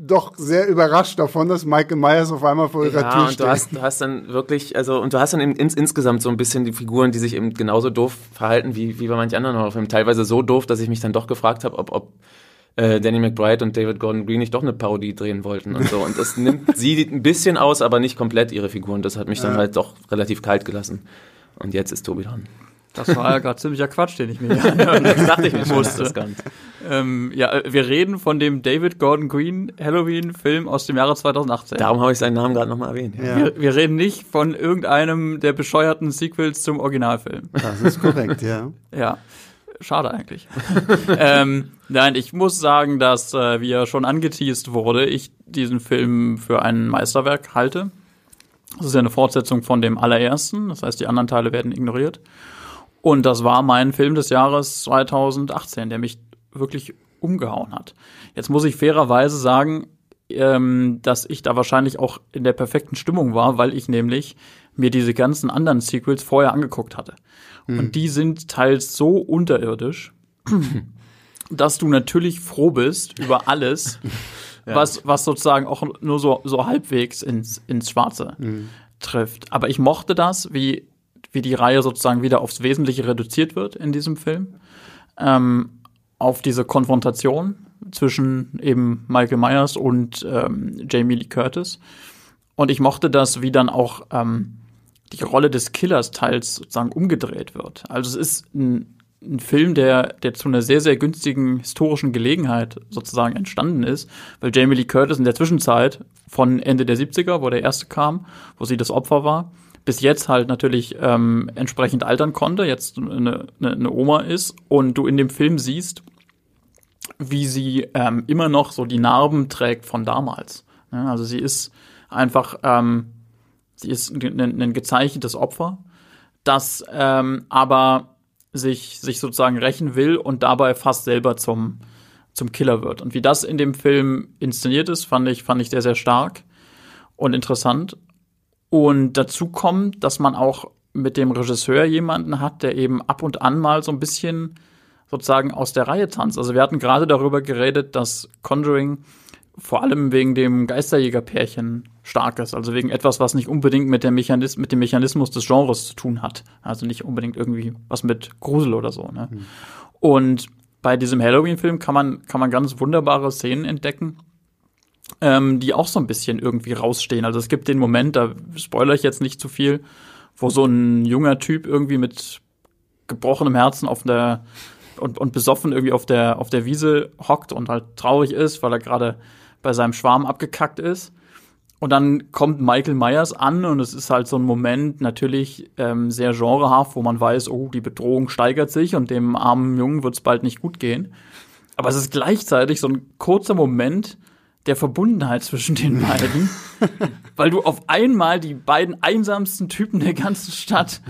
doch sehr überrascht davon, dass Michael Myers auf einmal vor ihrer ja, Tür steht. du hast, du hast dann wirklich, also, und du hast dann eben ins, insgesamt so ein bisschen die Figuren, die sich eben genauso doof verhalten wie, wie bei manchen anderen Horrorfilmen. Teilweise so doof, dass ich mich dann doch gefragt habe, ob, ob äh, Danny McBride und David Gordon Green nicht doch eine Parodie drehen wollten und so. Und das nimmt sie ein bisschen aus, aber nicht komplett ihre Figuren. Das hat mich dann halt doch relativ kalt gelassen. Und jetzt ist Tobi dran. Das war ja gerade ziemlicher Quatsch, den ich mir hier anhören Das dachte ich mir schon, musste. das Ganze. Ähm, ja, äh, wir reden von dem David Gordon Green Halloween-Film aus dem Jahre 2018. Darum habe ich seinen Namen gerade nochmal erwähnt. Ja, Wir, wir reden nicht von irgendeinem der bescheuerten Sequels zum Originalfilm. das ist korrekt, ja. Ja, schade eigentlich. ähm, nein, ich muss sagen, dass, äh, wie ja schon angeteased wurde, ich diesen Film für ein Meisterwerk halte. Das ist ja eine Fortsetzung von dem allerersten, das heißt, die anderen Teile werden ignoriert. Und das war mein Film des Jahres 2018, der mich wirklich umgehauen hat. Jetzt muss ich fairerweise sagen, ähm, dass ich da wahrscheinlich auch in der perfekten Stimmung war, weil ich nämlich mir diese ganzen anderen Sequels vorher angeguckt hatte. Und die sind teils so unterirdisch, dass du natürlich froh bist über alles, was, was sozusagen auch nur so, so halbwegs ins, ins Schwarze trifft. Aber ich mochte das, wie, wie die Reihe sozusagen wieder aufs Wesentliche reduziert wird in diesem Film. Ähm, auf diese Konfrontation, zwischen eben Michael Myers und ähm, Jamie Lee Curtis. Und ich mochte das, wie dann auch ähm, die Rolle des Killers teils sozusagen umgedreht wird. Also es ist ein, ein Film, der, der zu einer sehr, sehr günstigen historischen Gelegenheit sozusagen entstanden ist, weil Jamie Lee Curtis in der Zwischenzeit von Ende der 70er, wo der erste kam, wo sie das Opfer war, bis jetzt halt natürlich ähm, entsprechend altern konnte, jetzt eine, eine, eine Oma ist und du in dem Film siehst, wie sie ähm, immer noch so die Narben trägt von damals. Ja, also sie ist einfach, ähm, sie ist ein, ein gezeichnetes Opfer, das ähm, aber sich, sich sozusagen rächen will und dabei fast selber zum, zum Killer wird. Und wie das in dem Film inszeniert ist, fand ich, fand ich sehr, sehr stark und interessant. Und dazu kommt, dass man auch mit dem Regisseur jemanden hat, der eben ab und an mal so ein bisschen sozusagen aus der Reihe tanzt. Also wir hatten gerade darüber geredet, dass Conjuring vor allem wegen dem Geisterjägerpärchen stark ist. Also wegen etwas, was nicht unbedingt mit, der Mechanis mit dem Mechanismus des Genres zu tun hat. Also nicht unbedingt irgendwie was mit Grusel oder so. Ne? Mhm. Und bei diesem Halloween-Film kann man, kann man ganz wunderbare Szenen entdecken, ähm, die auch so ein bisschen irgendwie rausstehen. Also es gibt den Moment, da spoilere ich jetzt nicht zu viel, wo so ein junger Typ irgendwie mit gebrochenem Herzen auf der und, und besoffen irgendwie auf der, auf der Wiese hockt und halt traurig ist, weil er gerade bei seinem Schwarm abgekackt ist. Und dann kommt Michael Myers an und es ist halt so ein Moment natürlich ähm, sehr genrehaft, wo man weiß, oh, die Bedrohung steigert sich und dem armen Jungen wird es bald nicht gut gehen. Aber es ist gleichzeitig so ein kurzer Moment der Verbundenheit zwischen den beiden, weil du auf einmal die beiden einsamsten Typen der ganzen Stadt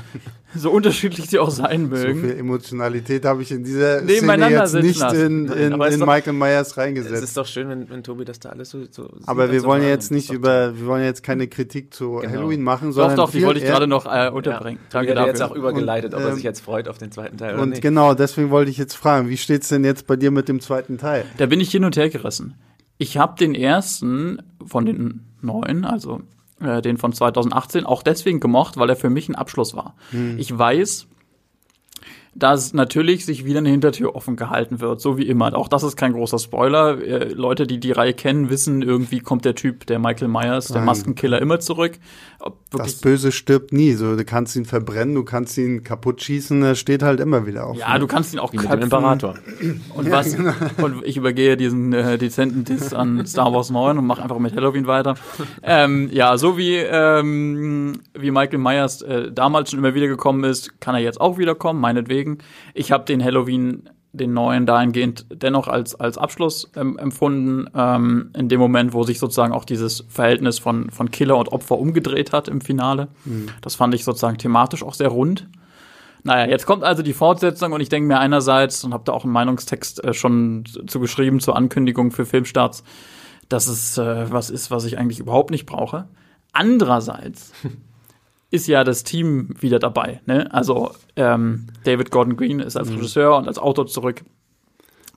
so unterschiedlich sie auch sein mögen. So viel Emotionalität habe ich in dieser Szene jetzt nicht in, in, in doch, Michael Myers reingesetzt. Es ist doch schön, wenn, wenn Tobi das da alles so, so Aber wir wollen ja jetzt nicht über, wir wollen jetzt keine Kritik zu genau. Halloween machen, sondern doch, doch, die wollte ich gerade noch äh, unterbringen. Ja, Danke dafür. jetzt auch übergeleitet, und, ob er sich jetzt freut auf den zweiten Teil und nicht. genau, deswegen wollte ich jetzt fragen, wie steht's denn jetzt bei dir mit dem zweiten Teil? Da bin ich hin und her gerissen. Ich habe den ersten von den neun, also äh, den von 2018, auch deswegen gemocht, weil er für mich ein Abschluss war. Hm. Ich weiß, dass natürlich sich wieder eine Hintertür offen gehalten wird, so wie immer. Auch das ist kein großer Spoiler. Äh, Leute, die die Reihe kennen, wissen, irgendwie kommt der Typ, der Michael Myers, der Maskenkiller, immer zurück. Das Böse stirbt nie. So, du kannst ihn verbrennen, du kannst ihn kaputt schießen, er steht halt immer wieder auf. Ja, ne? du kannst ihn auch wie mit dem Imperator. Und ja, was? Genau. Und ich übergehe diesen äh, dezenten Diss an Star Wars 9 und mache einfach mit Halloween weiter. ähm, ja, so wie ähm, wie Michael Myers äh, damals schon immer wieder gekommen ist, kann er jetzt auch wiederkommen, meinetwegen deswegen. Ich habe den Halloween, den neuen dahingehend dennoch als, als Abschluss ähm, empfunden, ähm, in dem Moment, wo sich sozusagen auch dieses Verhältnis von, von Killer und Opfer umgedreht hat im Finale. Mhm. Das fand ich sozusagen thematisch auch sehr rund. Naja, jetzt kommt also die Fortsetzung und ich denke mir einerseits, und habe da auch einen Meinungstext äh, schon zu geschrieben zur Ankündigung für Filmstarts, dass es äh, was ist, was ich eigentlich überhaupt nicht brauche. Andererseits ist ja das Team wieder dabei. Ne? Also ähm, David Gordon Green ist als mhm. Regisseur und als Autor zurück.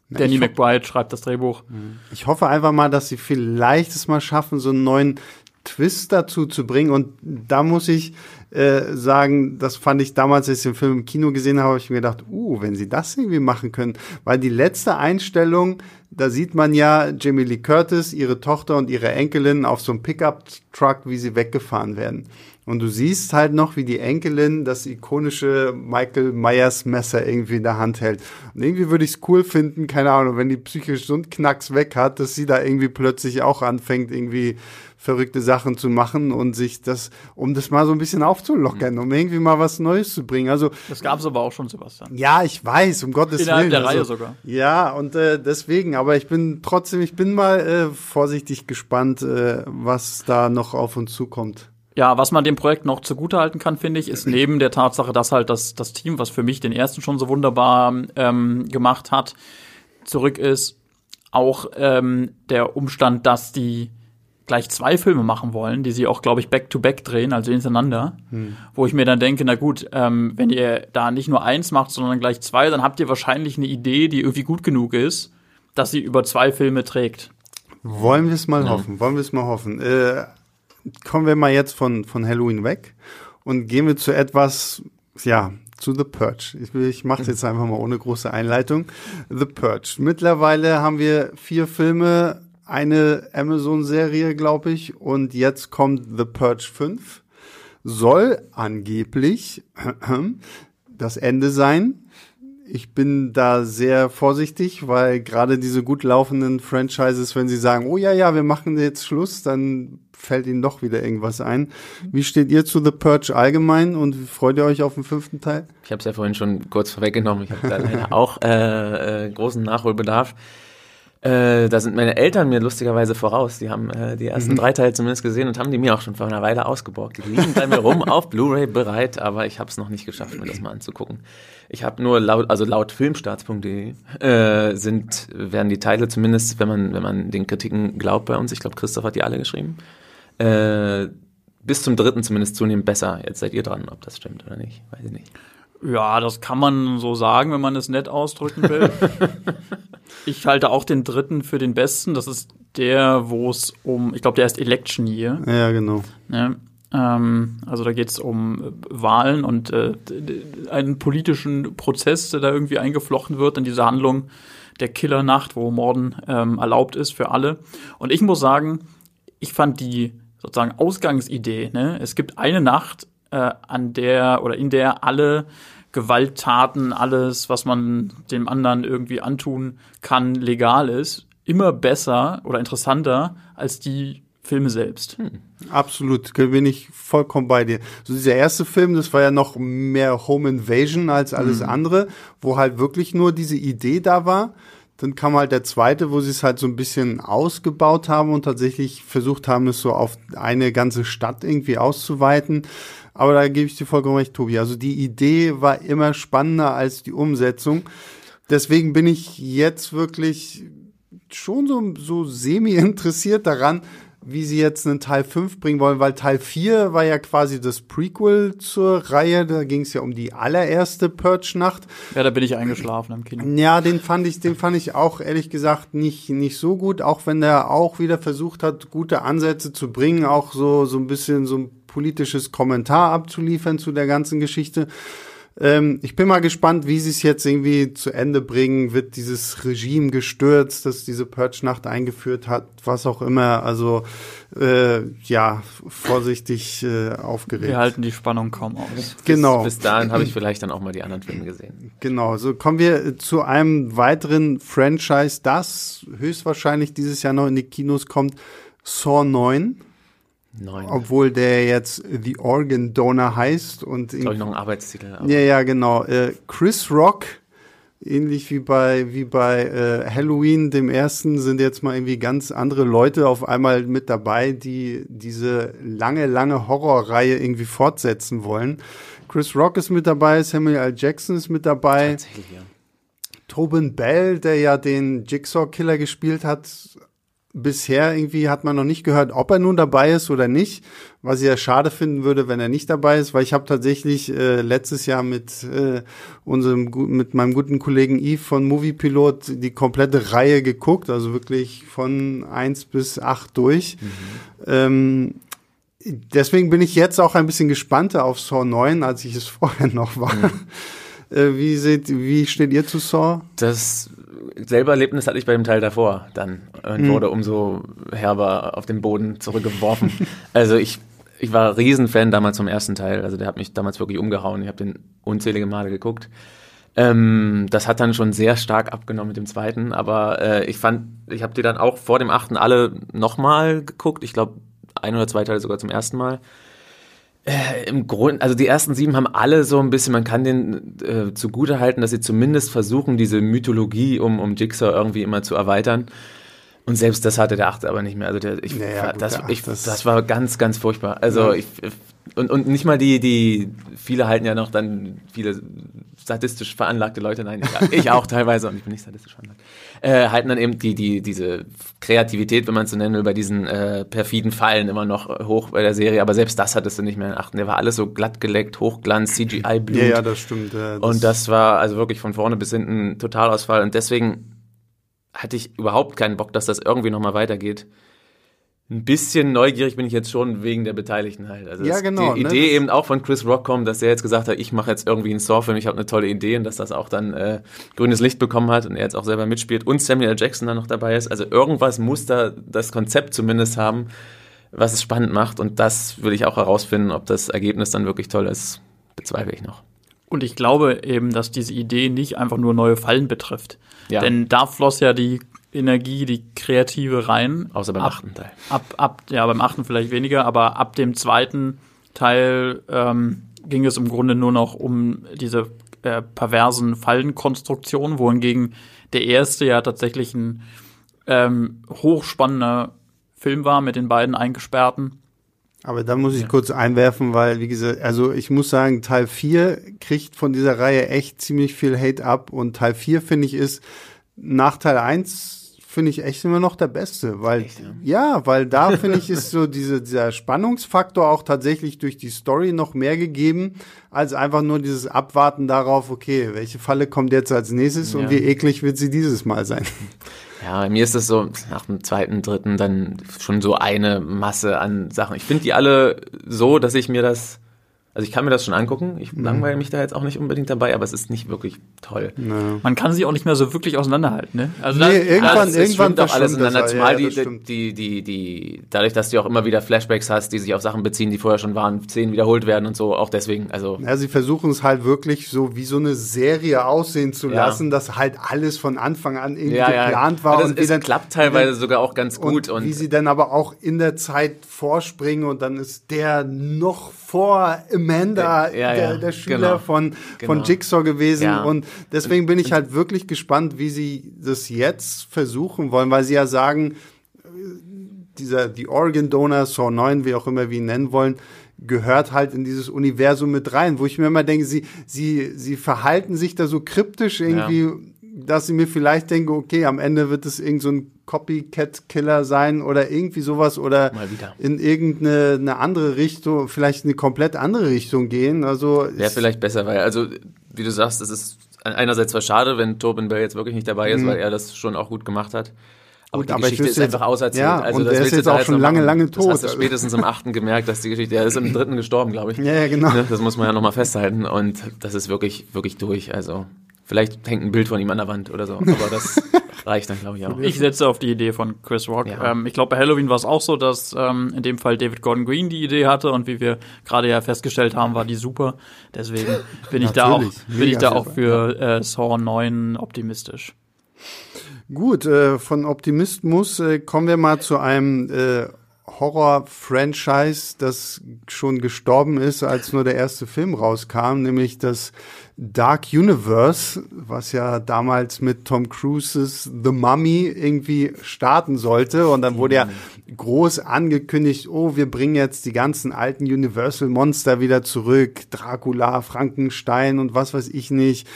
Na, Danny McBride schreibt das Drehbuch. Mhm. Ich hoffe einfach mal, dass sie vielleicht es mal schaffen, so einen neuen Twist dazu zu bringen. Und da muss ich äh, sagen, das fand ich damals, als ich den Film im Kino gesehen habe, habe ich mir gedacht, uh, wenn sie das irgendwie machen können. Weil die letzte Einstellung, da sieht man ja Jamie Lee Curtis, ihre Tochter und ihre Enkelin auf so einem Pickup-Truck, wie sie weggefahren werden. Und du siehst halt noch, wie die Enkelin das ikonische Michael Myers Messer irgendwie in der Hand hält. Und irgendwie würde ich es cool finden, keine Ahnung, wenn die psychisch so einen Knacks weg hat, dass sie da irgendwie plötzlich auch anfängt, irgendwie verrückte Sachen zu machen und sich das, um das mal so ein bisschen aufzulockern, um irgendwie mal was Neues zu bringen. Also das gab es aber auch schon, Sebastian. Ja, ich weiß, um Gottes Innerhalb Willen. der also, Reihe sogar. Ja, und äh, deswegen, aber ich bin trotzdem, ich bin mal äh, vorsichtig gespannt, äh, was da noch auf uns zukommt. Ja, was man dem Projekt noch zugutehalten kann, finde ich, ist neben der Tatsache, dass halt das, das Team, was für mich den ersten schon so wunderbar ähm, gemacht hat, zurück ist, auch ähm, der Umstand, dass die gleich zwei Filme machen wollen, die sie auch, glaube ich, back-to-back -back drehen, also hintereinander, hm. wo ich mir dann denke, na gut, ähm, wenn ihr da nicht nur eins macht, sondern gleich zwei, dann habt ihr wahrscheinlich eine Idee, die irgendwie gut genug ist, dass sie über zwei Filme trägt. Wollen wir es mal ja. hoffen, wollen wir es mal hoffen. Äh, kommen wir mal jetzt von, von Halloween weg und gehen wir zu etwas, ja, zu The Purge. Ich, ich mache jetzt einfach mal ohne große Einleitung. The Purge. Mittlerweile haben wir vier Filme, eine Amazon-Serie, glaube ich, und jetzt kommt The Purge 5. Soll angeblich das Ende sein. Ich bin da sehr vorsichtig, weil gerade diese gut laufenden Franchises, wenn sie sagen, oh ja, ja, wir machen jetzt Schluss, dann fällt ihnen doch wieder irgendwas ein. Wie steht ihr zu The Purge allgemein und freut ihr euch auf den fünften Teil? Ich habe es ja vorhin schon kurz vorweggenommen. Ich habe da leider auch äh, äh, großen Nachholbedarf. Äh, da sind meine Eltern mir lustigerweise voraus. Die haben äh, die ersten mhm. drei Teile zumindest gesehen und haben die mir auch schon vor einer Weile ausgeborgt. Die liegen bei mir rum auf Blu-ray bereit, aber ich habe es noch nicht geschafft, mir das mal anzugucken. Ich habe nur laut, also laut filmstarts.de äh, sind werden die Teile zumindest, wenn man wenn man den Kritiken glaubt bei uns, ich glaube Christoph hat die alle geschrieben, äh, bis zum dritten zumindest zunehmend besser. Jetzt seid ihr dran, ob das stimmt oder nicht, weiß ich nicht. Ja, das kann man so sagen, wenn man es nett ausdrücken will. ich halte auch den dritten für den besten. Das ist der, wo es um, ich glaube, der ist Election Year. Ja, genau. Ja, ähm, also da geht es um Wahlen und äh, einen politischen Prozess, der da irgendwie eingeflochten wird in diese Handlung der Killernacht, wo Morden ähm, erlaubt ist für alle. Und ich muss sagen, ich fand die sozusagen Ausgangsidee, ne? es gibt eine Nacht, äh, an der oder in der alle Gewalttaten, alles, was man dem anderen irgendwie antun kann, legal ist, immer besser oder interessanter als die Filme selbst. Hm. Absolut, bin ich vollkommen bei dir. So dieser erste Film, das war ja noch mehr Home Invasion als alles hm. andere, wo halt wirklich nur diese Idee da war. Dann kam halt der zweite, wo sie es halt so ein bisschen ausgebaut haben und tatsächlich versucht haben, es so auf eine ganze Stadt irgendwie auszuweiten. Aber da gebe ich dir vollkommen recht, Tobi. Also die Idee war immer spannender als die Umsetzung. Deswegen bin ich jetzt wirklich schon so, so semi interessiert daran, wie sie jetzt einen Teil 5 bringen wollen, weil Teil 4 war ja quasi das Prequel zur Reihe, da ging es ja um die allererste Purge-Nacht. Ja, da bin ich eingeschlafen im Kino. Ja, den fand ich, den fand ich auch ehrlich gesagt nicht, nicht so gut, auch wenn der auch wieder versucht hat, gute Ansätze zu bringen, auch so, so ein bisschen so ein politisches Kommentar abzuliefern zu der ganzen Geschichte. Ähm, ich bin mal gespannt, wie sie es jetzt irgendwie zu Ende bringen. Wird dieses Regime gestürzt, das diese Purge-Nacht eingeführt hat, was auch immer. Also äh, ja, vorsichtig äh, aufgeregt. Wir halten die Spannung kaum aus. Genau. Bis, bis dahin habe ich vielleicht dann auch mal die anderen Filme gesehen. Genau. So kommen wir zu einem weiteren Franchise, das höchstwahrscheinlich dieses Jahr noch in die Kinos kommt. Saw 9. Neun. Obwohl der jetzt The Organ Donor heißt und ich noch ein Arbeitstitel. Ja, ja, genau. Äh, Chris Rock, ähnlich wie bei wie bei äh, Halloween dem ersten, sind jetzt mal irgendwie ganz andere Leute auf einmal mit dabei, die diese lange, lange Horrorreihe irgendwie fortsetzen wollen. Chris Rock ist mit dabei, Samuel L. Jackson ist mit dabei. Tatsächlich, ja. Tobin Bell, der ja den Jigsaw Killer gespielt hat, bisher irgendwie hat man noch nicht gehört, ob er nun dabei ist oder nicht. Was ich ja schade finden würde, wenn er nicht dabei ist, weil ich habe tatsächlich äh, letztes Jahr mit äh, unserem mit meinem guten Kollegen Yves von Movie Pilot die komplette Reihe geguckt, also wirklich von eins bis acht durch. Mhm. Ähm, deswegen bin ich jetzt auch ein bisschen gespannter auf Saw 9, als ich es vorher noch war. Mhm. Äh, wie, seht, wie steht ihr zu Saw? Das selber Erlebnis hatte ich bei dem Teil davor dann und mhm. wurde umso herber auf den Boden zurückgeworfen. also ich, ich war Riesenfan damals vom ersten Teil. Also der hat mich damals wirklich umgehauen. Ich habe den unzählige Male geguckt. Ähm, das hat dann schon sehr stark abgenommen mit dem zweiten, aber äh, ich fand, ich habe die dann auch vor dem achten alle nochmal geguckt. Ich glaube, ein oder zwei Teile sogar zum ersten Mal. Äh, Im Grund, also die ersten sieben haben alle so ein bisschen, man kann denen äh, zugute halten, dass sie zumindest versuchen, diese Mythologie um, um Jigsaw irgendwie immer zu erweitern. Und selbst das hatte der achte aber nicht mehr. Also der, ich, naja, gut, das, ich, das, war ganz, ganz furchtbar. Also ja. ich, und, und nicht mal die, die, viele halten ja noch dann, viele sadistisch veranlagte Leute, nein, ich, ich auch teilweise, und ich bin nicht sadistisch veranlagt, äh, halten dann eben die, die, diese Kreativität, wenn man es so nennen will, bei diesen äh, perfiden Fallen immer noch hoch bei der Serie, aber selbst das hattest du nicht mehr in achten. Der war alles so glatt geleckt, Hochglanz, CGI-Blut. Ja, ja, das stimmt. Äh, das und das war also wirklich von vorne bis hinten Totalausfall und deswegen hatte ich überhaupt keinen Bock, dass das irgendwie nochmal weitergeht. ein bisschen neugierig bin ich jetzt schon wegen der Beteiligten halt. Also Ja, genau, die ne? Idee eben auch von Chris Rock kommt, dass er jetzt gesagt hat, ich mache jetzt irgendwie einen Saw-Film, ich habe eine tolle Idee und dass das auch dann äh, grünes Licht bekommen hat und er jetzt auch selber mitspielt und Samuel L. Jackson dann noch dabei ist. Also irgendwas muss da das Konzept zumindest haben, was es spannend macht und das will ich auch herausfinden, ob das Ergebnis dann wirklich toll ist, bezweifle ich noch. Und ich glaube eben, dass diese Idee nicht einfach nur neue Fallen betrifft. Ja. Denn da floss ja die Energie, die Kreative rein. Außer beim ab, achten Teil. Ab, ab, ja, beim achten vielleicht weniger, aber ab dem zweiten Teil ähm, ging es im Grunde nur noch um diese äh, perversen Fallenkonstruktionen, wohingegen der erste ja tatsächlich ein ähm, hochspannender Film war mit den beiden Eingesperrten. Aber da muss ich kurz einwerfen, weil, wie gesagt, also ich muss sagen, Teil 4 kriegt von dieser Reihe echt ziemlich viel Hate ab und Teil 4, finde ich, ist nach Teil 1 finde ich echt immer noch der beste, weil ja? weil da finde ich ist so diese dieser Spannungsfaktor auch tatsächlich durch die Story noch mehr gegeben als einfach nur dieses Abwarten darauf, okay, welche Falle kommt jetzt als nächstes und Ja. wie eklig wird sie dieses Mal sein. Ja, bei mir ist es so, nach dem zweiten, dritten dann schon so eine Masse an Sachen. Ich finde die alle so, dass ich mir das, also ich kann mir das schon angucken. Ich langweile mich da jetzt auch nicht unbedingt dabei, aber es ist nicht wirklich toll. Man kann sie auch nicht mehr so wirklich auseinanderhalten. Ne? Also Nee, das- irgendwann- es- es irgendwann auch alles das, ineinander, ja, zumal ja, die, das stimmt. die, die, die, dadurch, dass du auch immer wieder Flashbacks hast, die sich auf Sachen beziehen, die vorher schon waren, Szenen wiederholt werden und so, auch deswegen, also. Ja, sie versuchen es halt wirklich so wie so eine Serie aussehen zu Ja. lassen, dass halt alles von Anfang an irgendwie Ja, ja, geplant war das, und es dann klappt teilweise sogar auch ganz gut und, und, wie sie dann aber auch in der Zeit vorspringen und dann ist der noch vor Amanda Ja, ja, der, ja, der Schüler genau. von, von Genau. Jigsaw gewesen Ja. und deswegen bin ich halt wirklich gespannt, wie sie das jetzt versuchen wollen, weil sie ja sagen, äh, dieser, die Organ Donor, Saw 9, wie auch immer wir ihn nennen wollen, gehört halt in dieses Universum mit rein, wo ich mir immer denke, sie, sie, sie verhalten sich da so kryptisch irgendwie, dass ich mir vielleicht denke, okay, am Ende wird es irgend so ein Copycat-Killer sein oder irgendwie sowas oder in irgendeine eine andere Richtung, vielleicht eine komplett andere Richtung gehen. Also Wäre vielleicht besser, weil, also, wie du sagst, es ist einerseits zwar schade, wenn Tobin Bell jetzt wirklich nicht dabei ist, weil er das schon auch gut gemacht hat. Aber Gut, die aber ich Geschichte ist jetzt- einfach auserzählt. Ja, also, und das der ist jetzt auch schon lange, machen. lange Das hast du tot. spätestens im achten gemerkt, dass die Geschichte, der ist im dritten gestorben, glaube ich. ja, ja, genau. Das muss man ja nochmal festhalten und das ist wirklich, wirklich durch. Also, vielleicht hängt ein Bild von ihm an der Wand oder so, aber das reicht dann, glaube ich, auch. Ich setze auf die Idee von Chris Rock. Ja. Ähm, ich glaube, bei Halloween war es auch so, dass ähm, in dem Fall David Gordon Green die Idee hatte und wie wir gerade ja festgestellt haben, war die super. Deswegen bin ich da auch, bin ich da auch für äh, Saw 9 optimistisch. Gut, äh, von Optimismus äh, kommen wir mal zu einem äh, Horror-Franchise, das schon gestorben ist, als nur der erste Film rauskam, nämlich das Dark Universe, was ja damals mit Tom Cruises The Mummy irgendwie starten sollte. Und dann wurde ja groß angekündigt, oh, wir bringen jetzt die ganzen alten Universal-Monster wieder zurück. Dracula, Frankenstein und was weiß ich nicht.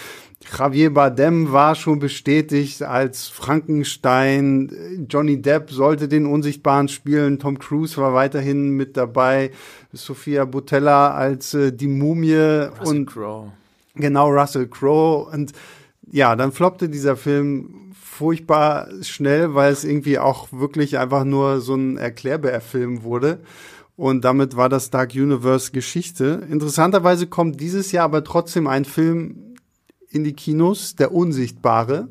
Javier Bardem war schon bestätigt als Frankenstein. Johnny Depp sollte den Unsichtbaren spielen. Tom Cruise war weiterhin mit dabei. Sophia Butella als äh, die Mumie Russell und Crowe. genau Russell Crowe. Und ja, dann floppte dieser Film furchtbar schnell, weil es irgendwie auch wirklich einfach nur so ein Erklärbär-Film wurde. Und damit war das Dark Universe Geschichte. Interessanterweise kommt dieses Jahr aber trotzdem ein Film in die Kinos, Der Unsichtbare,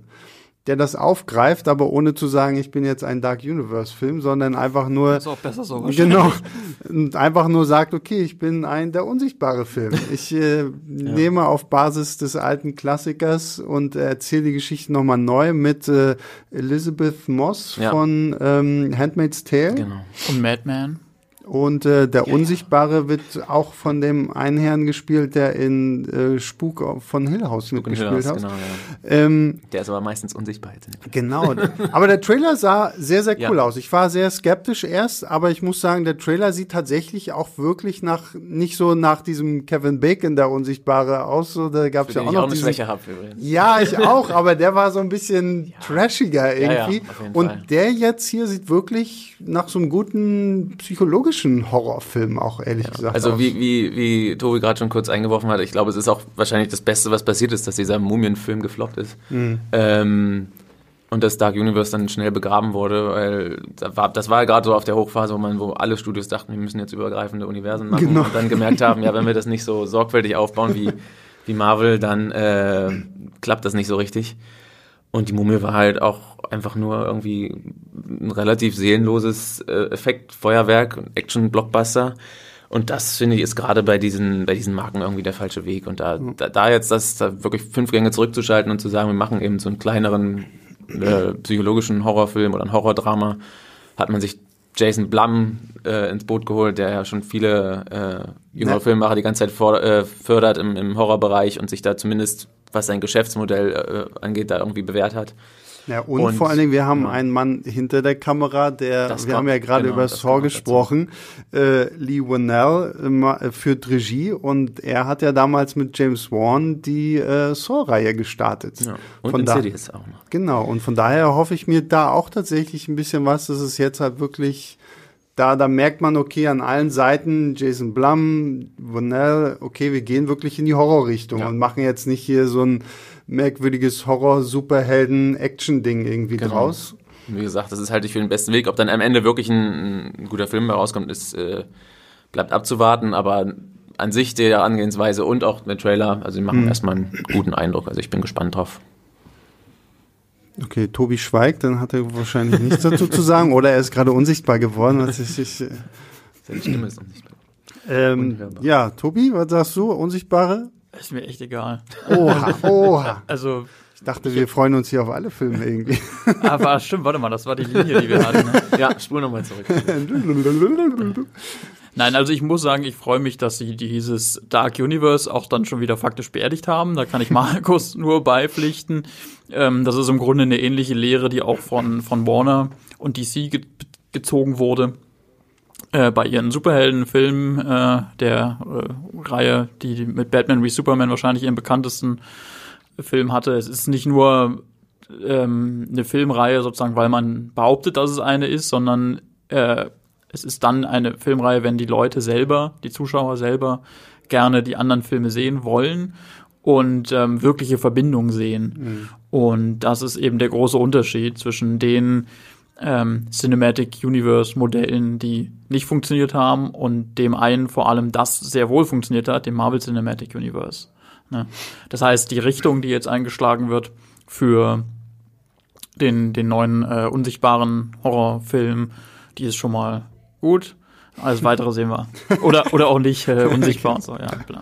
der das aufgreift, aber ohne zu sagen, ich bin jetzt ein Dark Universe Film, sondern einfach nur Ist auch besser so. Genau. Und einfach nur sagt, okay, ich bin ein der unsichtbare Film. Ich äh, nehme auf Basis des alten Klassikers und erzähle die Geschichte nochmal neu mit äh, Elizabeth Moss Ja. von ähm, Handmaid's Tale. Genau. Und Madman. Und äh, der Unsichtbare wird auch von dem einen Herrn gespielt, der in äh, Spuk von Hill House Gucken mitgespielt hat. genau, ja. Ähm, Der ist aber meistens unsichtbar jetzt. Genau. Aber der Trailer sah sehr, sehr cool Ja. aus. Ich war sehr skeptisch erst, aber ich muss sagen, der Trailer sieht tatsächlich auch wirklich nach, nicht so nach diesem Kevin Bacon, der Unsichtbare aus. So, da gab es ja auch ich noch auch eine diesen, übrigens. Ja, ich auch, aber der war so ein bisschen trashiger Ja, ja, irgendwie. Und Fall. der jetzt hier sieht wirklich nach so einem guten psychologischen Horrorfilm auch, ehrlich gesagt. Also wie, wie, wie Tobi gerade schon kurz eingeworfen hat, ich glaube, es ist auch wahrscheinlich das Beste, was passiert ist, dass dieser Mumienfilm gefloppt ist. Mhm. Ähm, und das Dark Universe dann schnell begraben wurde, weil das war, das war ja gerade so auf der Hochphase, wo man, wo alle Studios dachten, wir müssen jetzt übergreifende Universen machen Genau. und dann gemerkt haben, ja, wenn wir das nicht so sorgfältig aufbauen wie, wie Marvel, dann äh, klappt das nicht so richtig. Und die Mumie war halt auch einfach nur irgendwie ein relativ seelenloses äh, Effektfeuerwerk, Action-Blockbuster. Und das finde ich ist gerade bei diesen, bei diesen Marken irgendwie der falsche Weg. Und da, da, da jetzt das da wirklich fünf Gänge zurückzuschalten und zu sagen, wir machen eben so einen kleineren äh, psychologischen Horrorfilm oder ein Horrordrama, hat man sich Jason Blum äh, ins Boot geholt, der ja schon viele äh, jüngere Ja. Filmemacher die ganze Zeit vor, äh, fördert im, im Horrorbereich und sich da zumindest, was sein Geschäftsmodell äh, angeht, da irgendwie bewährt hat. Ja, und, Und- vor allen Dingen, wir haben ja. einen Mann hinter der Kamera, der, Das wir kommt- haben ja gerade genau, über das Saw gesprochen, äh, Lee Winnell äh, ma- äh, führt Regie und er hat ja damals mit James Wan die äh, Saw-Reihe gestartet. Ja. Und Von da- Insidious auch noch. Genau, und von daher hoffe ich mir da auch tatsächlich ein bisschen was, dass es jetzt halt wirklich, da, da merkt man, okay, an allen Seiten, Jason Blum, Winnell, okay, wir gehen wirklich in die Horrorrichtung Ja. und machen jetzt nicht hier so ein merkwürdiges Horror-Superhelden-Action-Ding irgendwie Genau. draus. Wie gesagt, das ist halt nicht für den besten Weg. Ob dann am Ende wirklich ein, ein guter Film herauskommt, ist, äh, bleibt abzuwarten. Aber an sich die Herangehensweise und auch der Trailer, also die machen Mhm. erstmal einen guten Eindruck. Also ich bin gespannt drauf. Okay, Tobi schweigt, dann hat er wahrscheinlich nichts dazu zu sagen oder er ist gerade unsichtbar geworden. Was ich, ich, äh, Seine Stimme ist nicht. ähm, ja, Tobi, was sagst du? Unsichtbare? Ist mir echt egal. Oha, oha. Also, Ich dachte, wir freuen uns hier auf alle Filme irgendwie. aber stimmt, warte mal, das war die Linie, die wir hatten. Ne? Ja, spul nochmal zurück. Nein, also ich muss sagen, ich freue mich, dass sie dieses Dark Universe auch dann schon wieder faktisch beerdigt haben. Da kann ich Markus nur beipflichten. Ähm, das ist im Grunde eine ähnliche Lehre, die auch von, von Warner und DC ge gezogen wurde. Äh, bei ihren Superheldenfilmen äh, der äh, Reihe, die mit Batman wie Superman wahrscheinlich ihren bekanntesten Film hatte. Es ist nicht nur ähm, eine Filmreihe sozusagen, weil man behauptet, dass es eine ist, sondern äh, es ist dann eine Filmreihe, wenn die Leute selber, die Zuschauer selber gerne die anderen Filme sehen wollen und ähm, wirkliche Verbindungen sehen. Und das ist eben der große Unterschied zwischen den ähm, Cinematic Universe Modellen, die nicht funktioniert haben und dem einen vor allem das sehr wohl funktioniert hat, dem Marvel Cinematic Universe. Ne? Das heißt, die Richtung, die jetzt eingeschlagen wird für den, den neuen äh, unsichtbaren Horrorfilm, die ist schon mal gut. Alles weitere sehen wir. Oder, oder auch nicht äh, unsichtbar und so, ja. Naja.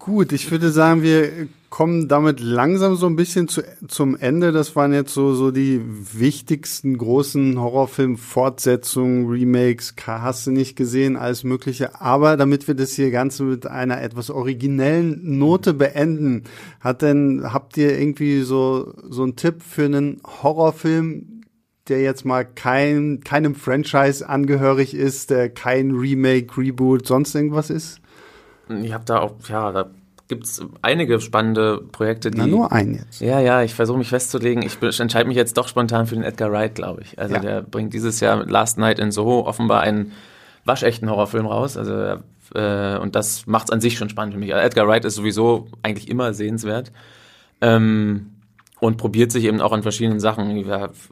Gut, ich würde sagen, wir kommen damit langsam so ein bisschen zu, zum Ende. Das waren jetzt so, so die wichtigsten großen Horrorfilm-Fortsetzungen, Remakes, hast du nicht gesehen, alles Mögliche. Aber damit wir das hier Ganze mit einer etwas originellen Note beenden, hat denn, habt ihr irgendwie so, so einen Tipp für einen Horrorfilm, der jetzt mal kein, keinem Franchise angehörig ist, der kein Remake, Reboot, sonst irgendwas ist? Ich habe da auch, ja, da gibt's einige spannende Projekte, die. Na, nur ein jetzt. Ja, ja, ich versuche mich festzulegen. Ich entscheide mich jetzt doch spontan für den Edgar Wright, glaube ich. Also Ja. der bringt dieses Jahr mit Last Night in Soho offenbar einen waschechten Horrorfilm raus. Also äh, und das macht's an sich schon spannend für mich. Also Edgar Wright ist sowieso eigentlich immer sehenswert. Ähm, und probiert sich eben auch an verschiedenen Sachen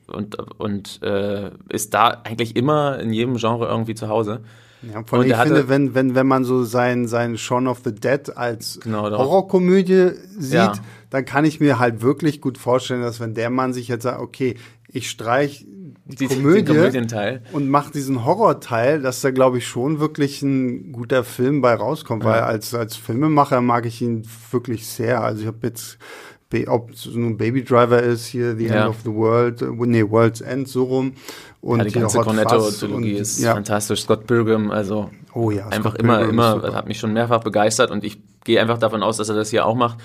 und, und äh, ist da eigentlich immer in jedem Genre irgendwie zu Hause. Ja, vor allem, ich hatte- finde, wenn, wenn, wenn man so sein, sein Shaun of the Dead als Genau. Horrorkomödie sieht, Ja. dann kann ich mir halt wirklich gut vorstellen, dass wenn der Mann sich jetzt sagt, okay, ich streich die, Die- Komödie und mache diesen Horrorteil, dass da, glaube ich, schon wirklich ein guter Film bei rauskommt, weil als, als Filmemacher mag ich ihn wirklich sehr. Also ich habe jetzt, ob es nun Baby Driver ist, hier The Ja. End of the World, äh, nee, World's End, so rum. Und Ja, die ganze Cornetto-Trilogie ist ja. fantastisch. Scott Pilgrim, also Oh ja, einfach Scott immer, Pilgrim immer, hat mich schon mehrfach begeistert und ich gehe einfach davon aus, dass er das hier auch macht.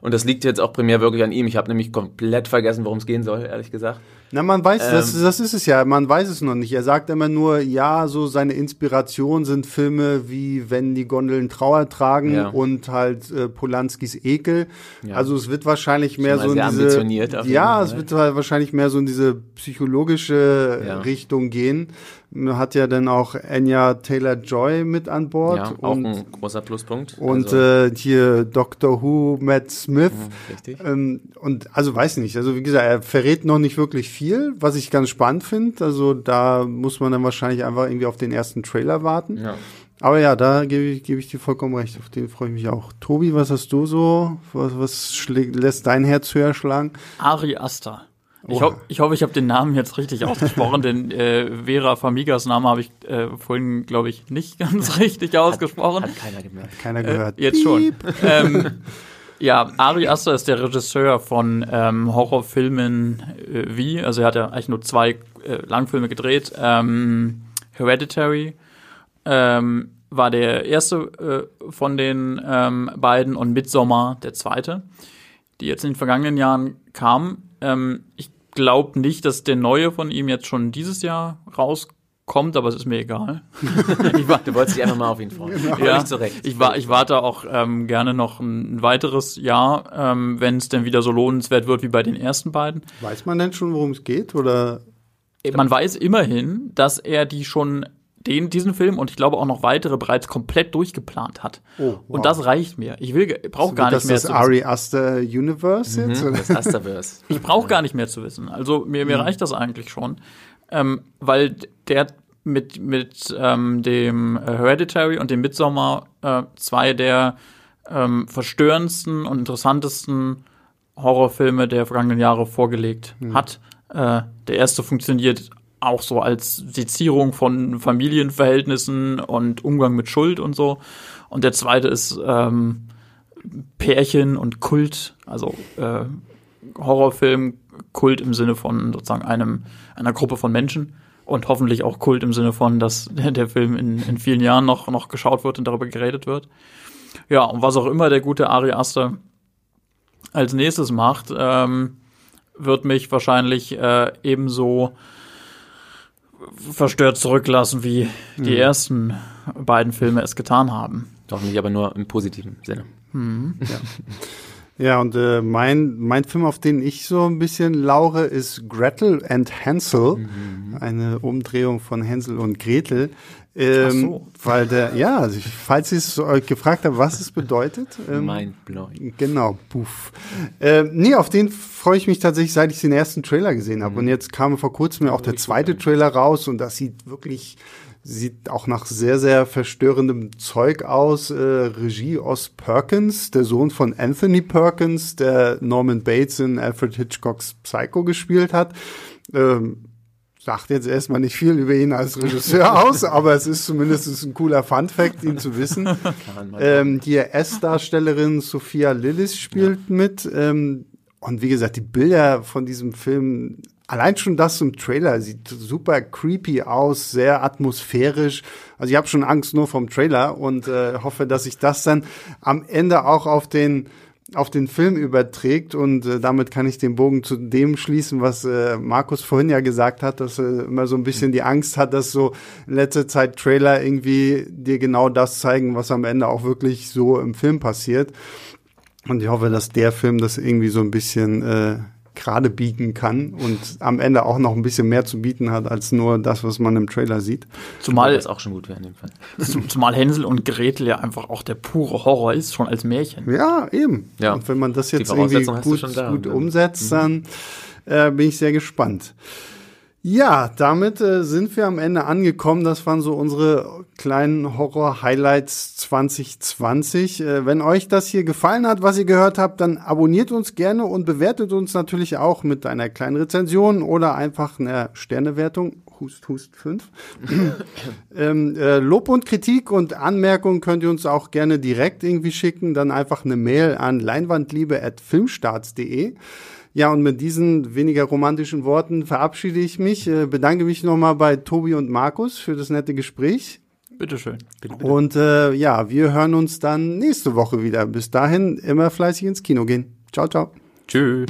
Und das liegt jetzt auch primär wirklich an ihm. Ich habe nämlich komplett vergessen, worum es gehen soll, ehrlich gesagt. Na, man weiß, das, Ähm. das ist es ja, man weiß es noch nicht. Er sagt immer nur, ja, so seine Inspiration sind Filme wie Wenn die Gondeln Trauer tragen Ja. und halt äh, Polanskis Ekel. Ja. Also es wird wahrscheinlich mehr so in diese, ja, Fall. es wird wahrscheinlich mehr so in diese psychologische Ja. Richtung gehen. Hat ja dann auch Anya Taylor-Joy mit an Bord Ja, auch und, ein großer Pluspunkt. und also, äh, hier Doctor Who, Matt Smith. richtig. Ähm, und also weiß nicht, also wie gesagt, er verrät noch nicht wirklich viel, was ich ganz spannend finde. Also da muss man dann wahrscheinlich einfach irgendwie auf den ersten Trailer warten. Ja. Aber ja, da gebe ich, gebe ich dir vollkommen recht. Auf den freue ich mich auch. Tobi, was hast du so? Was, was schlägt, lässt dein Herz höher schlagen? Ari Aster. Ich, Oha. ho ich hoffe, ich habe den Namen jetzt richtig ausgesprochen, denn äh, Vera Famigas Name habe ich äh, vorhin, glaube ich, nicht ganz richtig ausgesprochen. Hat keiner gemerkt. Keiner gehört. Äh, jetzt schon. ähm, ja, Ari Aster ist der Regisseur von ähm, Horrorfilmen äh, wie, also er hat ja eigentlich nur zwei äh, Langfilme gedreht. Ähm, Hereditary ähm, war der erste äh, von den ähm, beiden und Midsommar der zweite, die jetzt in den vergangenen Jahren kamen. Ähm, ich glaube nicht, dass der neue von ihm jetzt schon dieses Jahr rauskommt, aber es ist mir egal. Ich war, du wolltest dich einfach mal auf ihn freuen. Genau. Recht. Ich, wa ich warte auch ähm, gerne noch ein weiteres Jahr, ähm, wenn es denn wieder so lohnenswert wird wie bei den ersten beiden. Weiß man denn schon, worum es geht? Oder Man weiß immerhin, dass er die schon den, diesen Film und ich glaube auch noch weitere bereits komplett durchgeplant hat. Oh, wow. Und das reicht mir. Ich will, brauche gar nicht mehr das zu wissen. Ari Aster Universe jetzt? Oder? Das Asterverse. Ich brauche gar nicht mehr zu wissen. Also mir, mir reicht das eigentlich schon, ähm, weil der mit mit ähm, dem Hereditary und dem Midsommar äh, zwei der ähm, verstörendsten und interessantesten Horrorfilme der vergangenen Jahre vorgelegt hat. Äh, der erste funktioniert auch so als Sezierung von Familienverhältnissen und Umgang mit Schuld und so. Und der zweite ist ähm, Pärchen und Kult, also äh, Horrorfilm, Kult im Sinne von sozusagen einem, einer Gruppe von Menschen und hoffentlich auch Kult im Sinne von, dass der, Film in, in vielen Jahren noch, noch geschaut wird und darüber geredet wird. Ja, und was auch immer der gute Ari Aster als nächstes macht, ähm, wird mich wahrscheinlich äh, ebenso verstört zurücklassen, wie die ersten beiden Filme es getan haben. Hoffentlich aber nur im positiven Sinne. Ja, und äh, mein, mein Film, auf den ich so ein bisschen laure, ist Gretel and Hansel. Eine Umdrehung von Hänsel und Gretel. Ähm, so. Weil der, ja, also ich, falls ihr es euch gefragt habt, was es bedeutet. Ähm, Mindblowing. Genau, puff. Ähm, nee, auf den freue ich mich tatsächlich, seit ich den ersten Trailer gesehen habe. Und jetzt kam vor kurzem ja auch der zweite Trailer raus und das sieht wirklich, sieht auch nach sehr, sehr verstörendem Zeug aus. Äh, Regie Oz Perkins, der Sohn von Anthony Perkins, der Norman Bates in Alfred Hitchcocks Psycho gespielt hat. Ähm, sagt jetzt erstmal nicht viel über ihn als Regisseur aus, aber es ist zumindest ein cooler Fun-Fact, ihn zu wissen. Ähm, die S-Darstellerin Sophia Lillis spielt mit. Ähm, und wie gesagt, die Bilder von diesem Film, allein schon das im Trailer sieht super creepy aus, sehr atmosphärisch. Also ich habe schon Angst nur vom Trailer und äh, hoffe, dass sich das dann am Ende auch auf den auf den Film überträgt und äh, damit kann ich den Bogen zu dem schließen, was äh, Markus vorhin ja gesagt hat, dass er immer so ein bisschen die Angst hat, dass so in letzter Zeit Trailer irgendwie dir genau das zeigen, was am Ende auch wirklich so im Film passiert. Und ich hoffe, dass der Film das irgendwie so ein bisschen äh, gerade biegen kann und am Ende auch noch ein bisschen mehr zu bieten hat als nur das, was man im Trailer sieht. Zumal, das auch schon gut wäre in dem Fall. Zum- Zumal Hänsel und Gretel ja einfach auch der pure Horror ist, schon als Märchen. Ja, eben. Ja. Und wenn man das jetzt irgendwie gut, da. gut umsetzt, dann äh, bin ich sehr gespannt. Ja, damit äh, sind wir am Ende angekommen. Das waren so unsere kleinen Horror-Highlights 2020. Äh, wenn euch das hier gefallen hat, was ihr gehört habt, dann abonniert uns gerne und bewertet uns natürlich auch mit einer kleinen Rezension oder einfach einer Sternewertung. Hust, hust, fünf. ähm, äh, Lob und Kritik und Anmerkungen könnt ihr uns auch gerne direkt irgendwie schicken. Dann einfach eine Mail an leinwandliebe.filmstarts.de. Ja, und mit diesen weniger romantischen Worten verabschiede ich mich. Äh, bedanke mich nochmal bei Tobi und Markus für das nette Gespräch. Bitteschön. Und äh, ja, wir hören uns dann nächste Woche wieder. Bis dahin immer fleißig ins Kino gehen. Ciao, ciao. Tschüss.